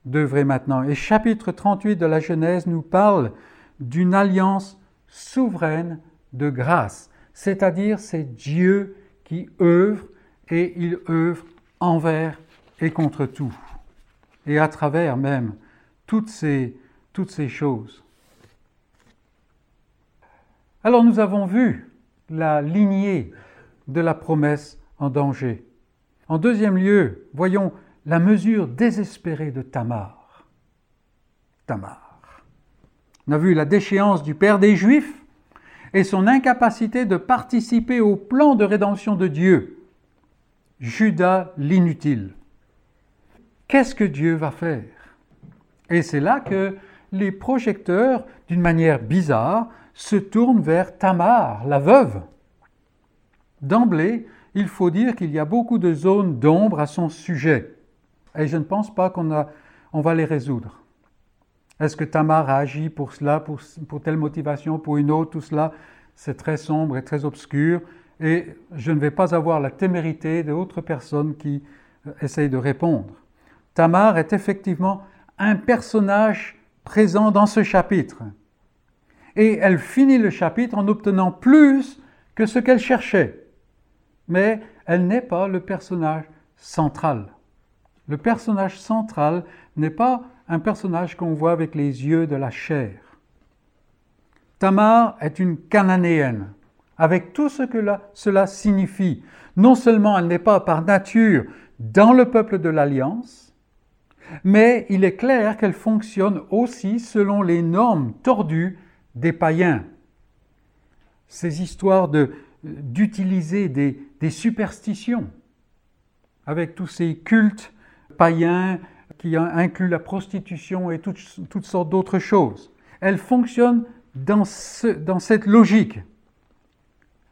d'œuvrer maintenant. Et chapitre 38 de la Genèse nous parle d'une alliance souveraine de grâce, c'est-à-dire c'est Dieu qui œuvre et il œuvre envers et contre tout, et à travers même toutes ces, toutes ces choses. Alors nous avons vu la lignée de la promesse en danger. En deuxième lieu, voyons la mesure désespérée de Tamar. Tamar. On a vu la déchéance du Père des Juifs et son incapacité de participer au plan de rédemption de Dieu. Judas l'inutile. Qu'est-ce que Dieu va faire? Et c'est là que les projecteurs, d'une manière bizarre, se tournent vers Tamar, la veuve. D'emblée, il faut dire qu'il y a beaucoup de zones d'ombre à son sujet. Et je ne pense pas qu'on on va les résoudre. Est-ce que Tamar a agi pour cela, pour, pour telle motivation, pour une autre, tout cela C'est très sombre et très obscur. Et je ne vais pas avoir la témérité d'autres personnes qui euh, essayent de répondre. Tamar est effectivement un personnage présent dans ce chapitre. Et elle finit le chapitre en obtenant plus que ce qu'elle cherchait. Mais elle n'est pas le personnage central. Le personnage central n'est pas un personnage qu'on voit avec les yeux de la chair. Tamar est une cananéenne, avec tout ce que cela signifie. Non seulement elle n'est pas par nature dans le peuple de l'Alliance, mais il est clair qu'elle fonctionne aussi selon les normes tordues des païens. Ces histoires d'utiliser des, superstitions, avec tous ces cultes païens qui incluent la prostitution et toutes, sortes d'autres choses. Elle fonctionne dans, dans cette logique.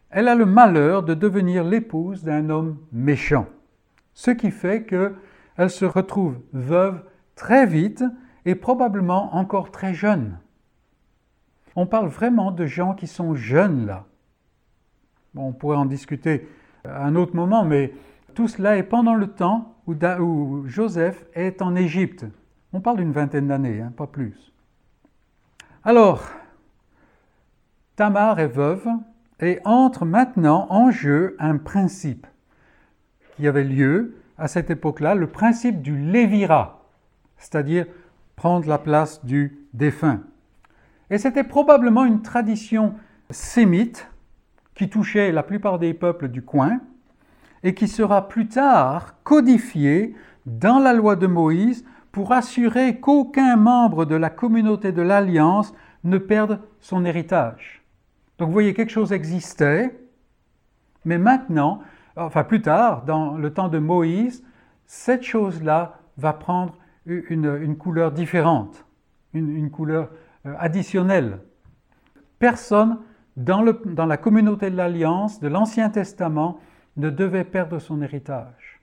Elle a le malheur de devenir l'épouse d'un homme méchant, ce qui fait que elle se retrouve veuve très vite et probablement encore très jeune. On parle vraiment de gens qui sont jeunes là. on pourrait en discuter à un autre moment, mais tout cela est pendant le temps où, Joseph est en Égypte. On parle d'une vingtaine d'années, hein, pas plus. Alors, Tamar est veuve et entre maintenant en jeu un principe qui avait lieu à cette époque-là, le principe du lévira, c'est-à-dire prendre la place du défunt. Et c'était probablement une tradition sémite qui touchait la plupart des peuples du coin et qui sera plus tard codifiée dans la loi de Moïse pour assurer qu'aucun membre de la communauté de l'Alliance ne perde son héritage. Donc vous voyez, quelque chose existait, mais maintenant, enfin plus tard, dans le temps de Moïse, cette chose-là va prendre une, couleur différente, une, couleur euh, additionnelle. Personne dans, dans la communauté de l'Alliance, de l'Ancien Testament, ne devait perdre son héritage.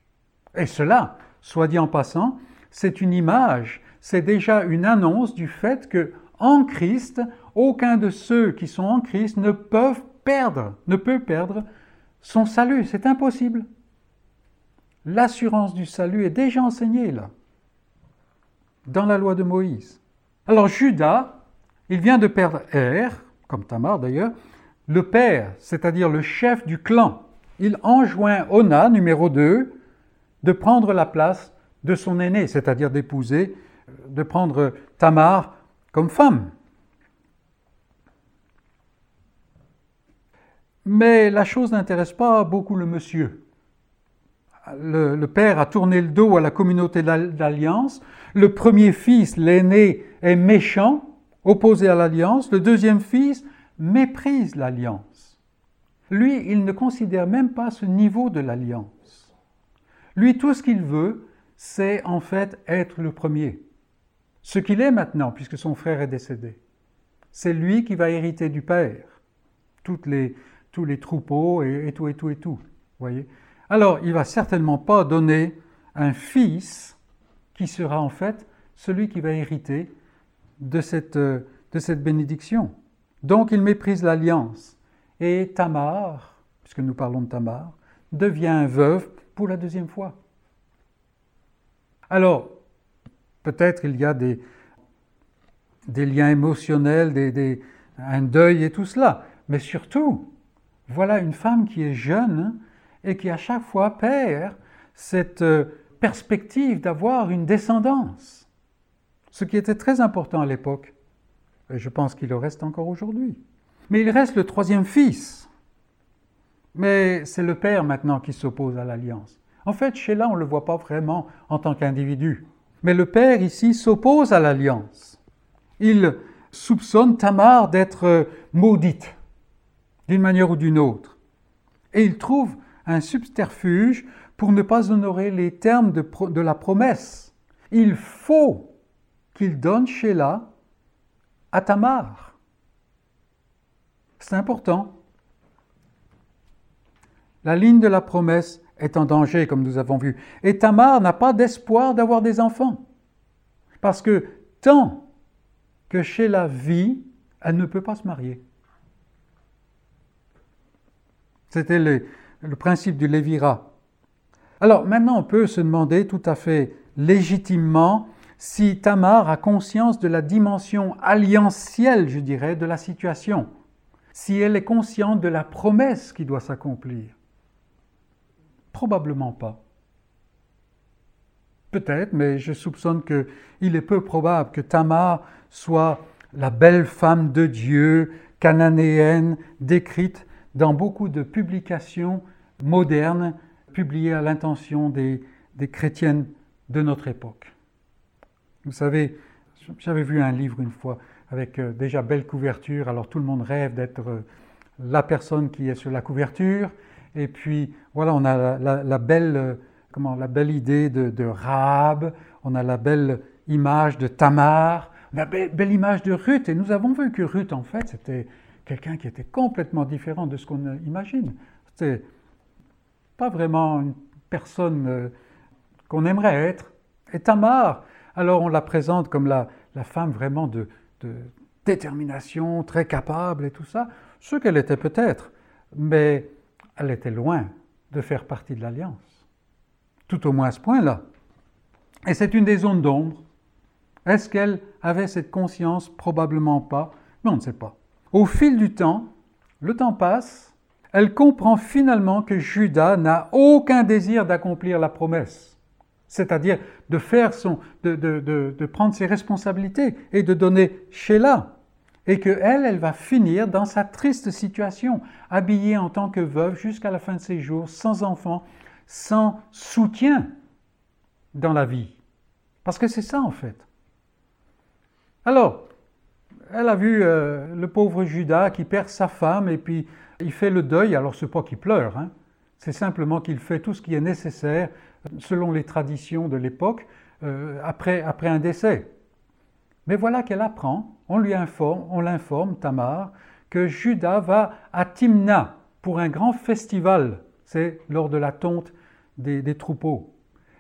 Et cela, soit dit en passant, c'est une image, c'est déjà une annonce du fait que en Christ, aucun de ceux qui sont en Christ ne peuvent perdre, ne peut perdre son salut. C'est impossible. L'assurance du salut est déjà enseignée là, dans la loi de Moïse. Alors Judas, il vient de perdre Er, comme Tamar d'ailleurs, le père, c'est-à-dire le chef du clan. Il enjoint Ona, numéro 2, de prendre la place de son aîné, c'est-à-dire d'épouser, de prendre Tamar comme femme. Mais la chose n'intéresse pas beaucoup le monsieur. Le, père a tourné le dos à la communauté d'alliance. Le premier fils, l'aîné, est méchant, opposé à l'alliance. Le deuxième fils méprise l'alliance. Lui, il ne considère même pas ce niveau de l'alliance. Lui, tout ce qu'il veut, c'est en fait être le premier. Ce qu'il est maintenant, puisque son frère est décédé. C'est lui qui va hériter du père. Tous les troupeaux et, tout et tout et tout. Voyez Alors, il va certainement pas donner un fils qui sera en fait celui qui va hériter de cette, de cette bénédiction. Donc, il méprise l'alliance. Et Tamar, puisque nous parlons de Tamar, devient veuve pour la deuxième fois. Alors, peut-être il y a des, liens émotionnels, un deuil et tout cela, mais surtout, voilà une femme qui est jeune et qui à chaque fois perd cette euh, perspective d'avoir une descendance. Ce qui était très important à l'époque. Et je pense qu'il le reste encore aujourd'hui. Mais il reste le troisième fils. Mais c'est le père maintenant qui s'oppose à l'alliance. En fait, Sheila, on ne le voit pas vraiment en tant qu'individu. Mais le père ici s'oppose à l'alliance. Il soupçonne Tamar d'être euh, maudite d'une manière ou d'une autre. Et il trouve un subterfuge pour ne pas honorer les termes de, la promesse. Il faut qu'il donne Sheila à Tamar. C'est important. La ligne de la promesse est en danger, comme nous avons vu. Et Tamar n'a pas d'espoir d'avoir des enfants. Parce que tant que Sheila vit, elle ne peut pas se marier. C'était le, principe du Lévira. Alors maintenant, on peut se demander tout à fait légitimement si Tamar a conscience de la dimension alliantielle, je dirais, de la situation, si elle est consciente de la promesse qui doit s'accomplir. Probablement pas. Peut-être, mais je soupçonne qu'il est peu probable que Tamar soit la belle femme de Dieu, cananéenne, décrite dans beaucoup de publications modernes publiées à l'intention des, chrétiennes de notre époque. Vous savez, j'avais vu un livre une fois avec euh, déjà belle couverture, alors tout le monde rêve d'être euh, la personne qui est sur la couverture, et puis voilà, on a la, belle, euh, comment, la belle idée de, de on a la belle image de Tamar, la belle image de Ruth, et nous avons vu que Ruth, en fait, c'était quelqu'un qui était complètement différent de ce qu'on imagine. C'était pas vraiment une personne qu'on aimerait être. Et Tamar, alors on la présente comme la, femme vraiment de, détermination, très capable et tout ça, ce qu'elle était peut-être, mais elle était loin de faire partie de l'Alliance. Tout au moins à ce point-là. Et c'est une des zones d'ombre Est-ce qu'elle avait cette conscience? Probablement pas, mais on ne sait pas. Au fil du temps, le temps passe, elle comprend finalement que Judas n'a aucun désir d'accomplir la promesse, c'est-à-dire de faire son, de, de, prendre ses responsabilités et de donner Sheila, et que elle, va finir dans sa triste situation, habillée en tant que veuve jusqu'à la fin de ses jours, sans enfant, sans soutien dans la vie. Parce que c'est ça en fait. Alors, elle a vu euh, le pauvre Judas qui perd sa femme et puis il fait le deuil. Alors c'est pas qu'il pleure, hein. c'est simplement qu'il fait tout ce qui est nécessaire selon les traditions de l'époque euh, après, un décès. Mais voilà qu'elle apprend, on lui informe, on l'informe, Tamar, que Judas va à Timna pour un grand festival. C'est lors de la tonte des, des troupeaux.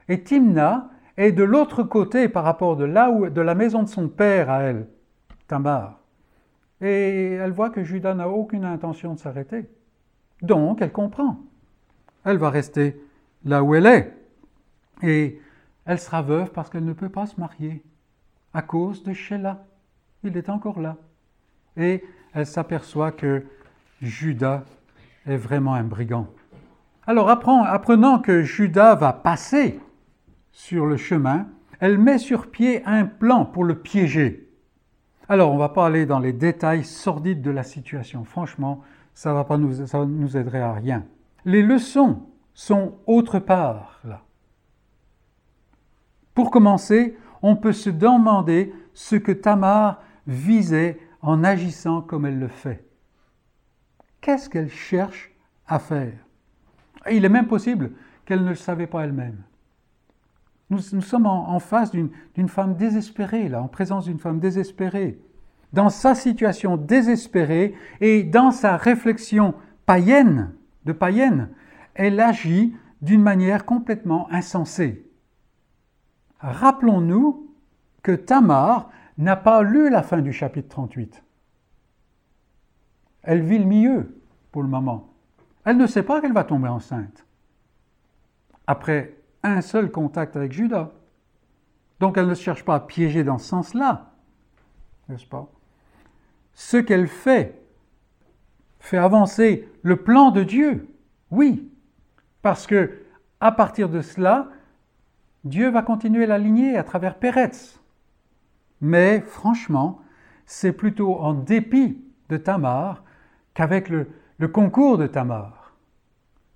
Et Timna est de l'autre côté par rapport de là où, de la maison de son père à elle, Tamar. Et elle voit que Judas n'a aucune intention de s'arrêter. Donc, elle comprend. Elle va rester là où elle est. Et elle sera veuve parce qu'elle ne peut pas se marier à cause de Sheila. Il est encore là. Et elle s'aperçoit que Judas est vraiment un brigand. Alors, apprenant que Judas va passer sur le chemin, elle met sur pied un plan pour le piéger. Alors, on ne va pas aller dans les détails sordides de la situation. Franchement, ça ne nous, aiderait à rien. Les leçons sont autre part, là. Pour commencer, on peut se demander ce que Tamar visait en agissant comme elle le fait. Qu'est-ce qu'elle cherche à faire? Il est même possible qu'elle ne le savait pas elle-même. Nous, sommes en, face d'une femme désespérée, là, en présence d'une femme désespérée. Dans sa situation désespérée et dans sa réflexion païenne, de païenne, elle agit d'une manière complètement insensée. Rappelons-nous que Tamar n'a pas lu la fin du chapitre 38. Elle vit le milieu pour le moment. Elle ne sait pas qu'elle va tomber enceinte. Après un seul contact avec Judas. Donc elle ne cherche pas à piéger dans ce sens-là, n'est-ce pas? Ce qu'elle fait fait avancer le plan de Dieu, oui, parce que à partir de cela, Dieu va continuer la lignée à travers Péretz. Mais franchement, c'est plutôt en dépit de Tamar qu'avec le concours de Tamar.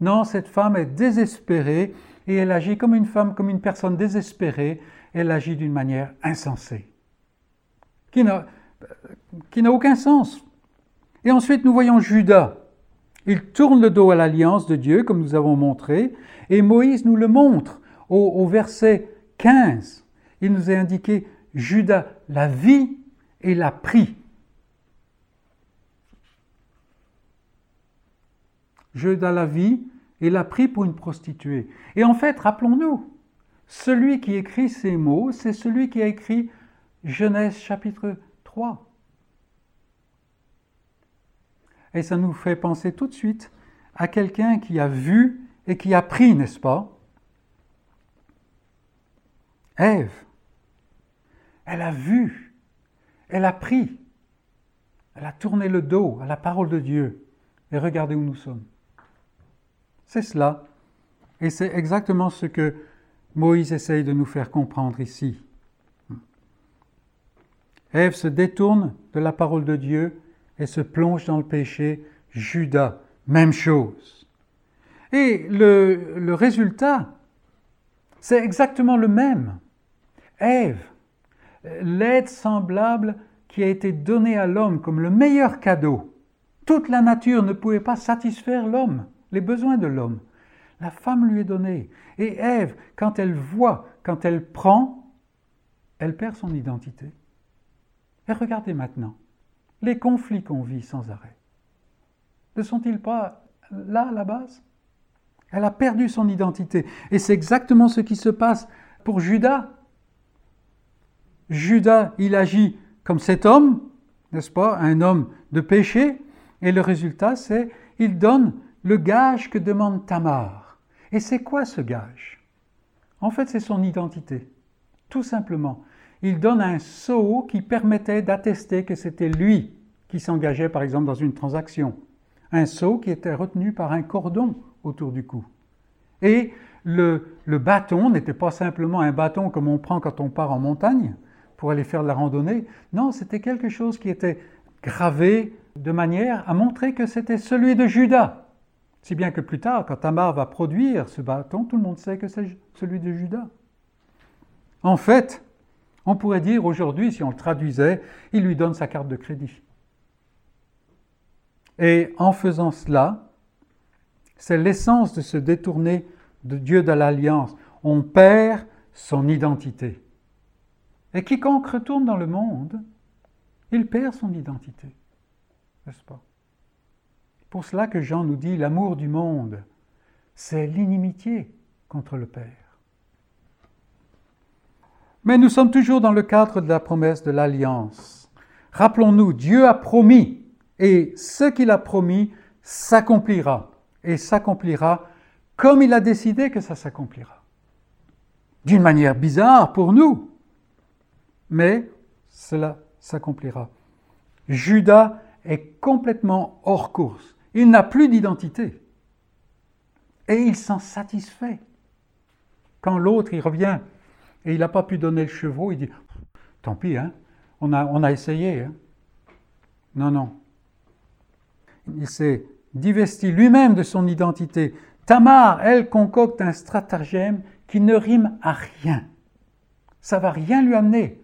Non, cette femme est désespérée et elle agit comme une femme, comme une personne désespérée, elle agit d'une manière insensée, qui n'a, aucun sens. Et ensuite, nous voyons Judas. Il tourne le dos à l'alliance de Dieu, comme nous avons montré, et Moïse nous le montre au, verset 15. Il nous est indiqué Judas la vit et l'a pris. Judas la vit et l'a pris pour une prostituée. Et en fait, rappelons-nous, celui qui écrit ces mots, c'est celui qui a écrit Genèse chapitre 3. Et ça nous fait penser tout de suite à quelqu'un qui a vu et qui a pris, n'est-ce pas? Ève, elle a vu, elle a pris, elle a tourné le dos à la parole de Dieu. Et regardez où nous sommes. C'est cela. Et c'est exactement ce que Moïse essaye de nous faire comprendre ici. Ève se détourne de la parole de Dieu et se plonge dans le péché. Judas, même chose. Et le, le résultat, c'est exactement le même. Ève, l'aide semblable qui a été donnée à l'homme comme le meilleur cadeau. Toute la nature ne pouvait pas satisfaire l'homme les besoins de l'homme. La femme lui est donnée. Et Ève, quand elle voit, quand elle prend, elle perd son identité. Et regardez maintenant, les conflits qu'on vit sans arrêt. Ne sont-ils pas là à la base? Elle a perdu son identité. Et c'est exactement ce qui se passe pour Judas. Judas, il agit comme cet homme, n'est-ce pas, un homme de péché, et le résultat, c'est il donne le gage que demande Tamar. Et c'est quoi ce gage? En fait, c'est son identité. Tout simplement. il donne un sceau qui permettait d'attester que c'était lui qui s'engageait par exemple dans une transaction. Un sceau qui était retenu par un cordon autour du cou. Et le, le bâton n'était pas simplement un bâton comme on prend quand on part en montagne pour aller faire de la randonnée. Non, c'était quelque chose qui était gravé de manière à montrer que c'était celui de Judas. Si bien que plus tard, quand Tamar va produire ce bâton, tout le monde sait que c'est celui de Judas. En fait, on pourrait dire aujourd'hui, si on le traduisait, il lui donne sa carte de crédit. Et en faisant cela, c'est l'essence de se détourner de Dieu de l'alliance. On perd son identité. Et quiconque retourne dans le monde, il perd son identité. N'est-ce pas? Pour cela que Jean nous dit l'amour du monde, c'est l'inimitié contre le Père. Mais nous sommes toujours dans le cadre de la promesse de l'alliance. Rappelons-nous, Dieu a promis, et ce qu'il a promis s'accomplira, et s'accomplira comme il a décidé que ça s'accomplira. D'une manière bizarre pour nous, mais cela s'accomplira. Judas est complètement hors course. Il n'a plus d'identité. Et il s'en satisfait. Quand l'autre y revient et il n'a pas pu donner le chevaux, il dit Tant pis, hein, on, a, on a essayé. Hein. Non, non. Il s'est divesti lui-même de son identité. Tamar, elle, concocte un stratagème qui ne rime à rien. Ça va rien lui amener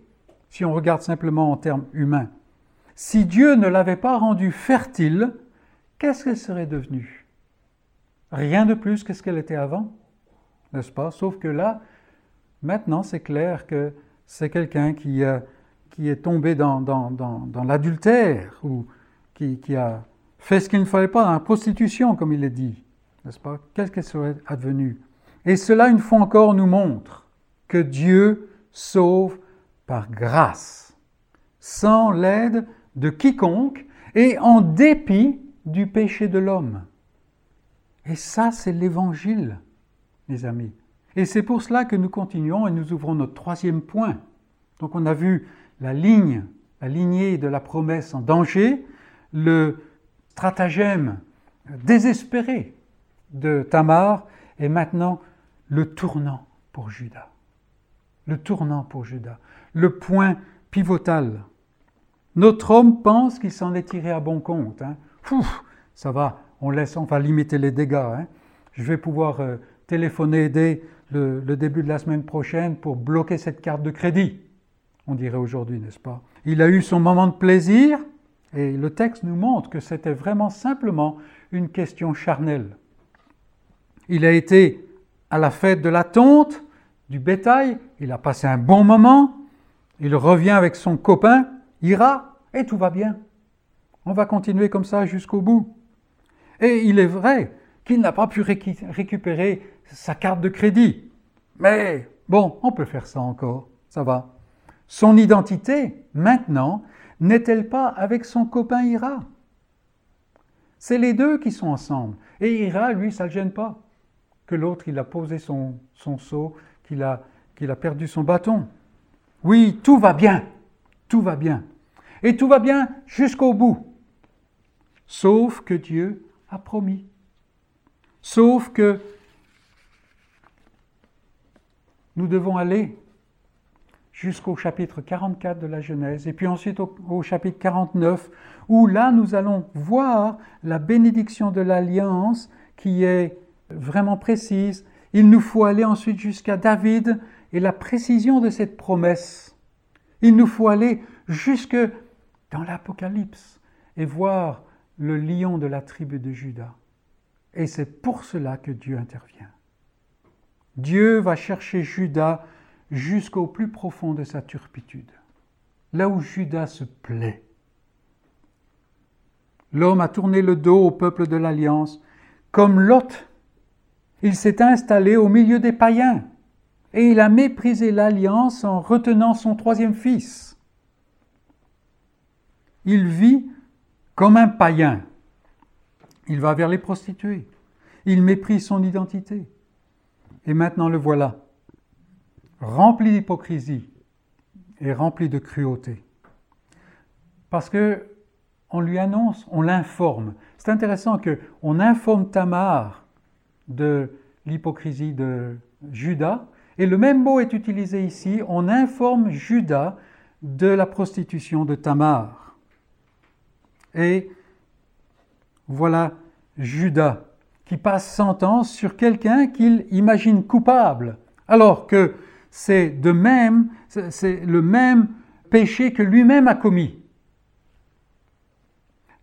si on regarde simplement en termes humains. Si Dieu ne l'avait pas rendue fertile, qu'est-ce qu'elle serait devenue? Rien de plus que ce qu'elle était avant, n'est-ce pas? Sauf que là, Maintenant, c'est clair que c'est quelqu'un qui, euh, qui, est tombé dans, dans, dans, l'adultère ou qui, qui, a fait ce qu'il ne fallait pas dans la prostitution, comme il est dit. N'est-ce pas? Qu'est-ce qu'elle serait advenue? Et cela, une fois encore, nous montre que Dieu sauve par grâce, sans l'aide de quiconque et en dépit du péché de l'homme. Et ça, c'est l'évangile, mes amis. Et c'est pour cela que nous continuons et nous ouvrons notre troisième point. Donc on a vu la ligne, la lignée de la promesse en danger, le stratagème désespéré de Tamar et maintenant le tournant pour Judas. Le tournant pour Judas, le point pivotal. Notre homme pense qu'il s'en est tiré à bon compte. Hein. ça va, on laisse, on va limiter les dégâts. Hein. Je vais pouvoir euh, téléphoner, aider le, début de la semaine prochaine pour bloquer cette carte de crédit, on dirait aujourd'hui, n'est-ce pas? Il a eu son moment de plaisir, et le texte nous montre que c'était vraiment simplement une question charnelle. Il a été à la fête de la tonte, du bétail, il a passé un bon moment, il revient avec son copain, ira, et tout va bien. On va continuer comme ça jusqu'au bout. Et il est vrai qu'il n'a pas pu récupérer sa carte de crédit. Mais bon, on peut faire ça encore, ça va. Son identité, maintenant, n'est-elle pas avec son copain Ira? C'est les deux qui sont ensemble. Et Ira, lui, ça ne le gêne pas. Que l'autre, il a posé son, son seau, qu'il a, qu'il a perdu son bâton. Oui, tout va bien. Tout va bien. Et tout va bien jusqu'au bout. Sauf que Dieu a promis. Sauf que nous devons aller jusqu'au chapitre 44 de la Genèse, et puis ensuite au, chapitre 49, où là nous allons voir la bénédiction de l'alliance qui est vraiment précise. Il nous faut aller ensuite jusqu'à David et la précision de cette promesse. Il nous faut aller jusque dans l'Apocalypse et voir le lion de la tribu de Judas. Et c'est pour cela que Dieu intervient. Dieu va chercher Judas jusqu'au plus profond de sa turpitude, là où Judas se plaît. L'homme a tourné le dos au peuple de l'Alliance, comme Lot. Il s'est installé au milieu des païens et il a méprisé l'Alliance en retenant son troisième fils. Il vit comme un païen. Il va vers les prostituées. Il méprise son identité. Et maintenant le voilà, rempli d'hypocrisie est rempli de cruauté. Parce que on lui annonce, on l'informe. C'est intéressant qu'on informe Tamar de l'hypocrisie de Judas, et le même mot est utilisé ici, on informe Judas de la prostitution de Tamar. Et voilà Judas qui passe sentence sur quelqu'un qu'il imagine coupable, alors que c'est de même, c'est le même péché que lui-même a commis.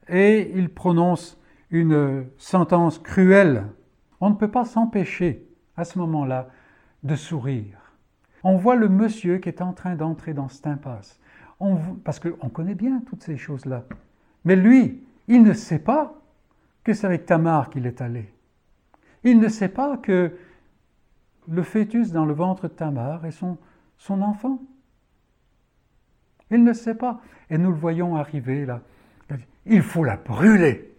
Et il prononce une sentence cruelle. On ne peut pas s'empêcher à ce moment-là de sourire. On voit le monsieur qui est en train d'entrer dans cette impasse. Parce qu'on connaît bien toutes ces choses-là. Mais lui, il ne sait pas que c'est avec Tamar qu'il est allé. Il ne sait pas que le fœtus dans le ventre de Tamar est son, son enfant. Il ne sait pas. Et nous le voyons arriver là. Il faut la brûler.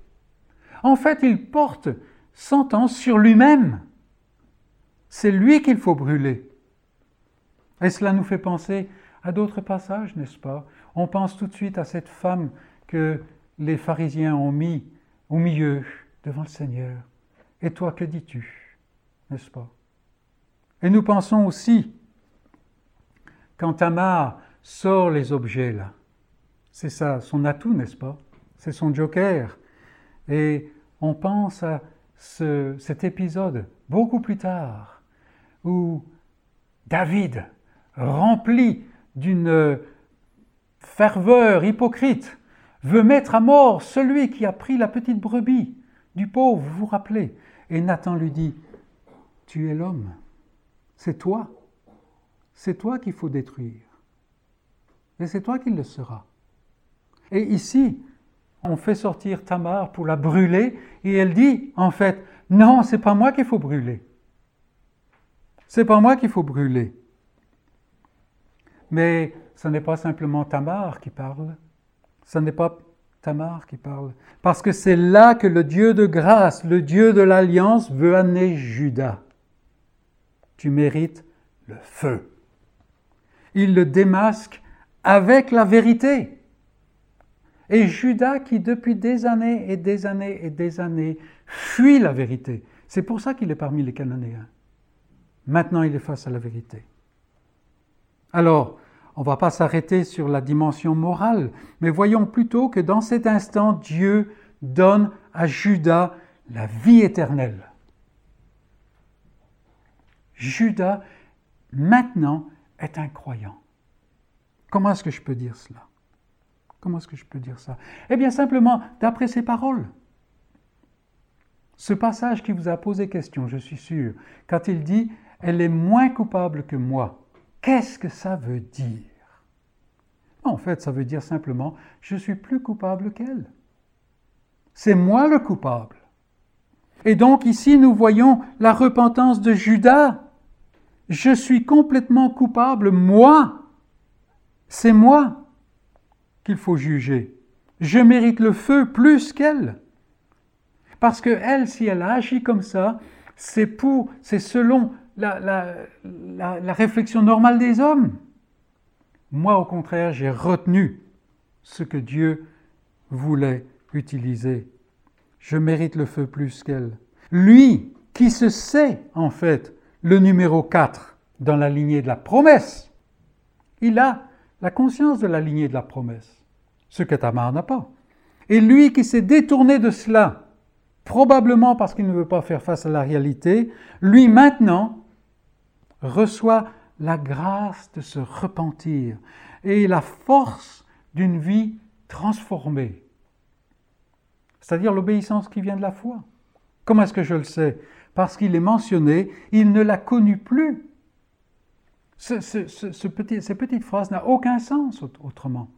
En fait, il porte sentence sur lui-même. C'est lui qu'il faut brûler. Et cela nous fait penser à d'autres passages, n'est-ce pas? On pense tout de suite à cette femme que les pharisiens ont mis au milieu devant le Seigneur. Et toi, que dis-tu? N'est-ce pas? Et nous pensons aussi, quand Tamar sort les objets là, c'est ça, son atout, n'est-ce pas? C'est son joker. Et on pense à cet épisode beaucoup plus tard, où David, rempli d'une ferveur hypocrite, veut mettre à mort celui qui a pris la petite brebis du pauvre, vous vous rappelez? Et Nathan lui dit, tu es l'homme, c'est toi, c'est toi qu'il faut détruire. Et c'est toi qui le sera. Et ici, on fait sortir Tamar pour la brûler, et elle dit, en fait, non, c'est pas moi qu'il faut brûler. C'est pas moi qu'il faut brûler. Mais ce n'est pas simplement Tamar qui parle, ce n'est pas Tamar qui parle. Parce que c'est là que le Dieu de grâce, le Dieu de l'alliance veut amener Judas. Tu mérites le feu. Il le démasque avec la vérité. Et Judas qui depuis des années et des années et des années fuit la vérité. C'est pour ça qu'il est parmi les Cananéens. Maintenant il est face à la vérité. Alors, on ne va pas s'arrêter sur la dimension morale, mais voyons plutôt que dans cet instant, Dieu donne à Judas la vie éternelle. Judas, maintenant, est un croyant. Comment est-ce que je peux dire cela? Comment est-ce que je peux dire ça? Eh bien, simplement, d'après ces paroles. Ce passage qui vous a posé question, je suis sûr, quand il dit Elle est moins coupable que moi, Qu'est-ce que ça veut dire? En fait, ça veut dire simplement, je suis plus coupable qu'elle. C'est moi le coupable. Et donc ici, nous voyons la repentance de Judas. Je suis complètement coupable, moi. C'est moi qu'il faut juger. Je mérite le feu plus qu'elle. Parce que elle, si elle agit comme ça, c'est pour, c'est selon la, réflexion normale des hommes. Moi, au contraire, j'ai retenu ce que Dieu voulait utiliser. Je mérite le feu plus qu'elle. Lui, qui se sait, en fait, le numéro 4 dans la lignée de la promesse, il a la conscience de la lignée de la promesse, ce que Tamar n'a pas. Et lui qui s'est détourné de cela, probablement parce qu'il ne veut pas faire face à la réalité, lui maintenant reçoit la grâce de se repentir et la force d'une vie transformée. C'est-à-dire l'obéissance qui vient de la foi. Comment est-ce que je le sais? Parce qu'il est mentionné, il ne l'a connu plus. Ce, petit, ces petites phrases n'ont aucun sens autrement.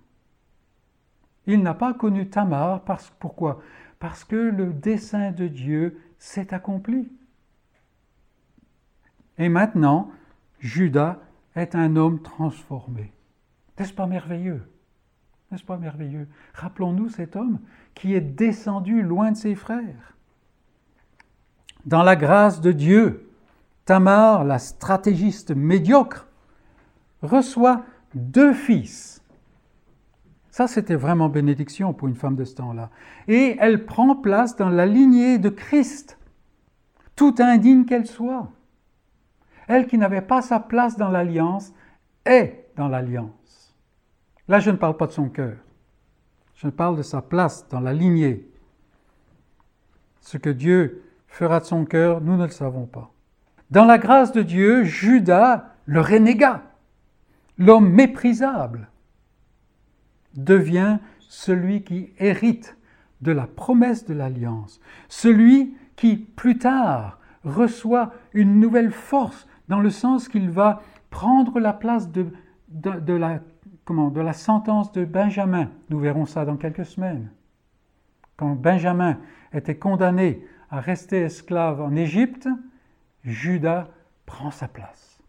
Il n'a pas connu Tamar, parce, pourquoi? Parce que le dessein de Dieu s'est accompli. Et maintenant, Judas est un homme transformé. N'est-ce pas merveilleux? N'est-ce pas merveilleux? Rappelons-nous cet homme qui est descendu loin de ses frères. Dans la grâce de Dieu, Tamar, la stratégiste médiocre, reçoit deux fils. Ça, c'était vraiment bénédiction pour une femme de ce temps-là. Et elle prend place dans la lignée de Christ, tout indigne qu'elle soit. Elle qui n'avait pas sa place dans l'alliance est dans l'alliance. Là, je ne parle pas de son cœur. Je parle de sa place dans la lignée. Ce que Dieu fera de son cœur, nous ne le savons pas. Dans la grâce de Dieu, Judas, le renégat, l'homme méprisable, devient celui qui hérite de la promesse de l'alliance, celui qui plus tard reçoit une nouvelle force dans le sens qu'il va prendre la place de, la, la sentence de Benjamin. Nous verrons ça dans quelques semaines. Quand Benjamin était condamné à rester esclave en Égypte, Judas prend sa place.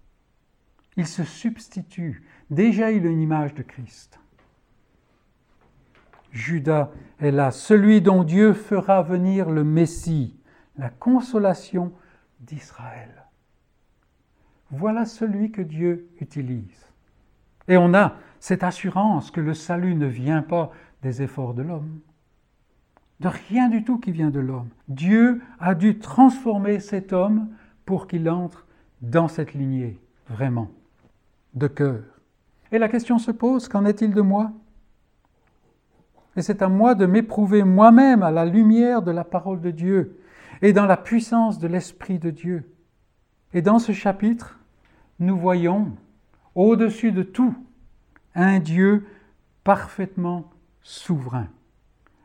Il se substitue. Déjà, il a une image de Christ. Judas est là, celui dont Dieu fera venir le Messie, la consolation d'Israël. Voilà celui que Dieu utilise. Et on a cette assurance que le salut ne vient pas des efforts de l'homme, de rien du tout qui vient de l'homme. Dieu a dû transformer cet homme pour qu'il entre dans cette lignée, vraiment, de cœur. Et la question se pose, qu'en est-il de moi? Et c'est à moi de m'éprouver moi-même à la lumière de la parole de Dieu et dans la puissance de l'Esprit de Dieu. Et dans ce chapitre, nous voyons, au-dessus de tout, un Dieu parfaitement souverain.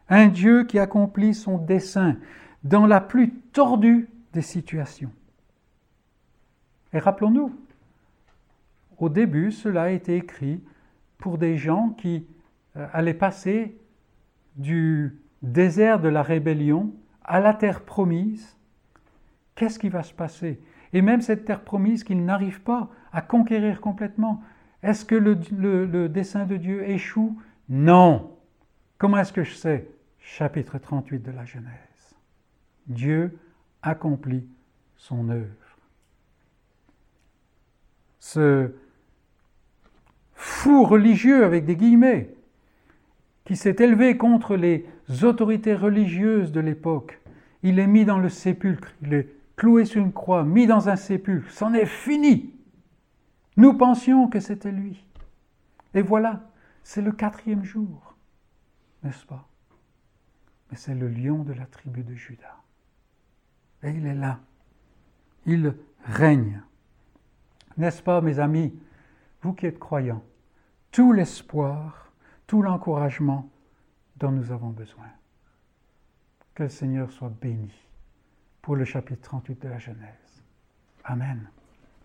Un Dieu qui accomplit son dessein dans la plus tordue des situations. Et rappelons-nous, au début, cela a été écrit pour des gens qui euh, allaient passer du désert de la rébellion à la terre promise. Qu'est-ce qui va se passer? Et même cette terre promise qu'ils n'arrivent pas à conquérir complètement. Est-ce que le, le dessein de Dieu échoue? Non. Comment est-ce que je sais? Chapitre 38 de la Genèse. Dieu accomplit son œuvre ce fou religieux avec des guillemets, qui s'est élevé contre les autorités religieuses de l'époque. Il est mis dans le sépulcre, il est cloué sur une croix, mis dans un sépulcre. C'en est fini. Nous pensions que c'était lui. Et voilà, c'est le quatrième jour, n'est-ce pas? Mais c'est le lion de la tribu de Judas. Et il est là. Il règne. N'est-ce pas, mes amis, vous qui êtes croyants, tout l'espoir, tout l'encouragement dont nous avons besoin. Que le Seigneur soit béni pour le chapitre 38 de la Genèse. Amen.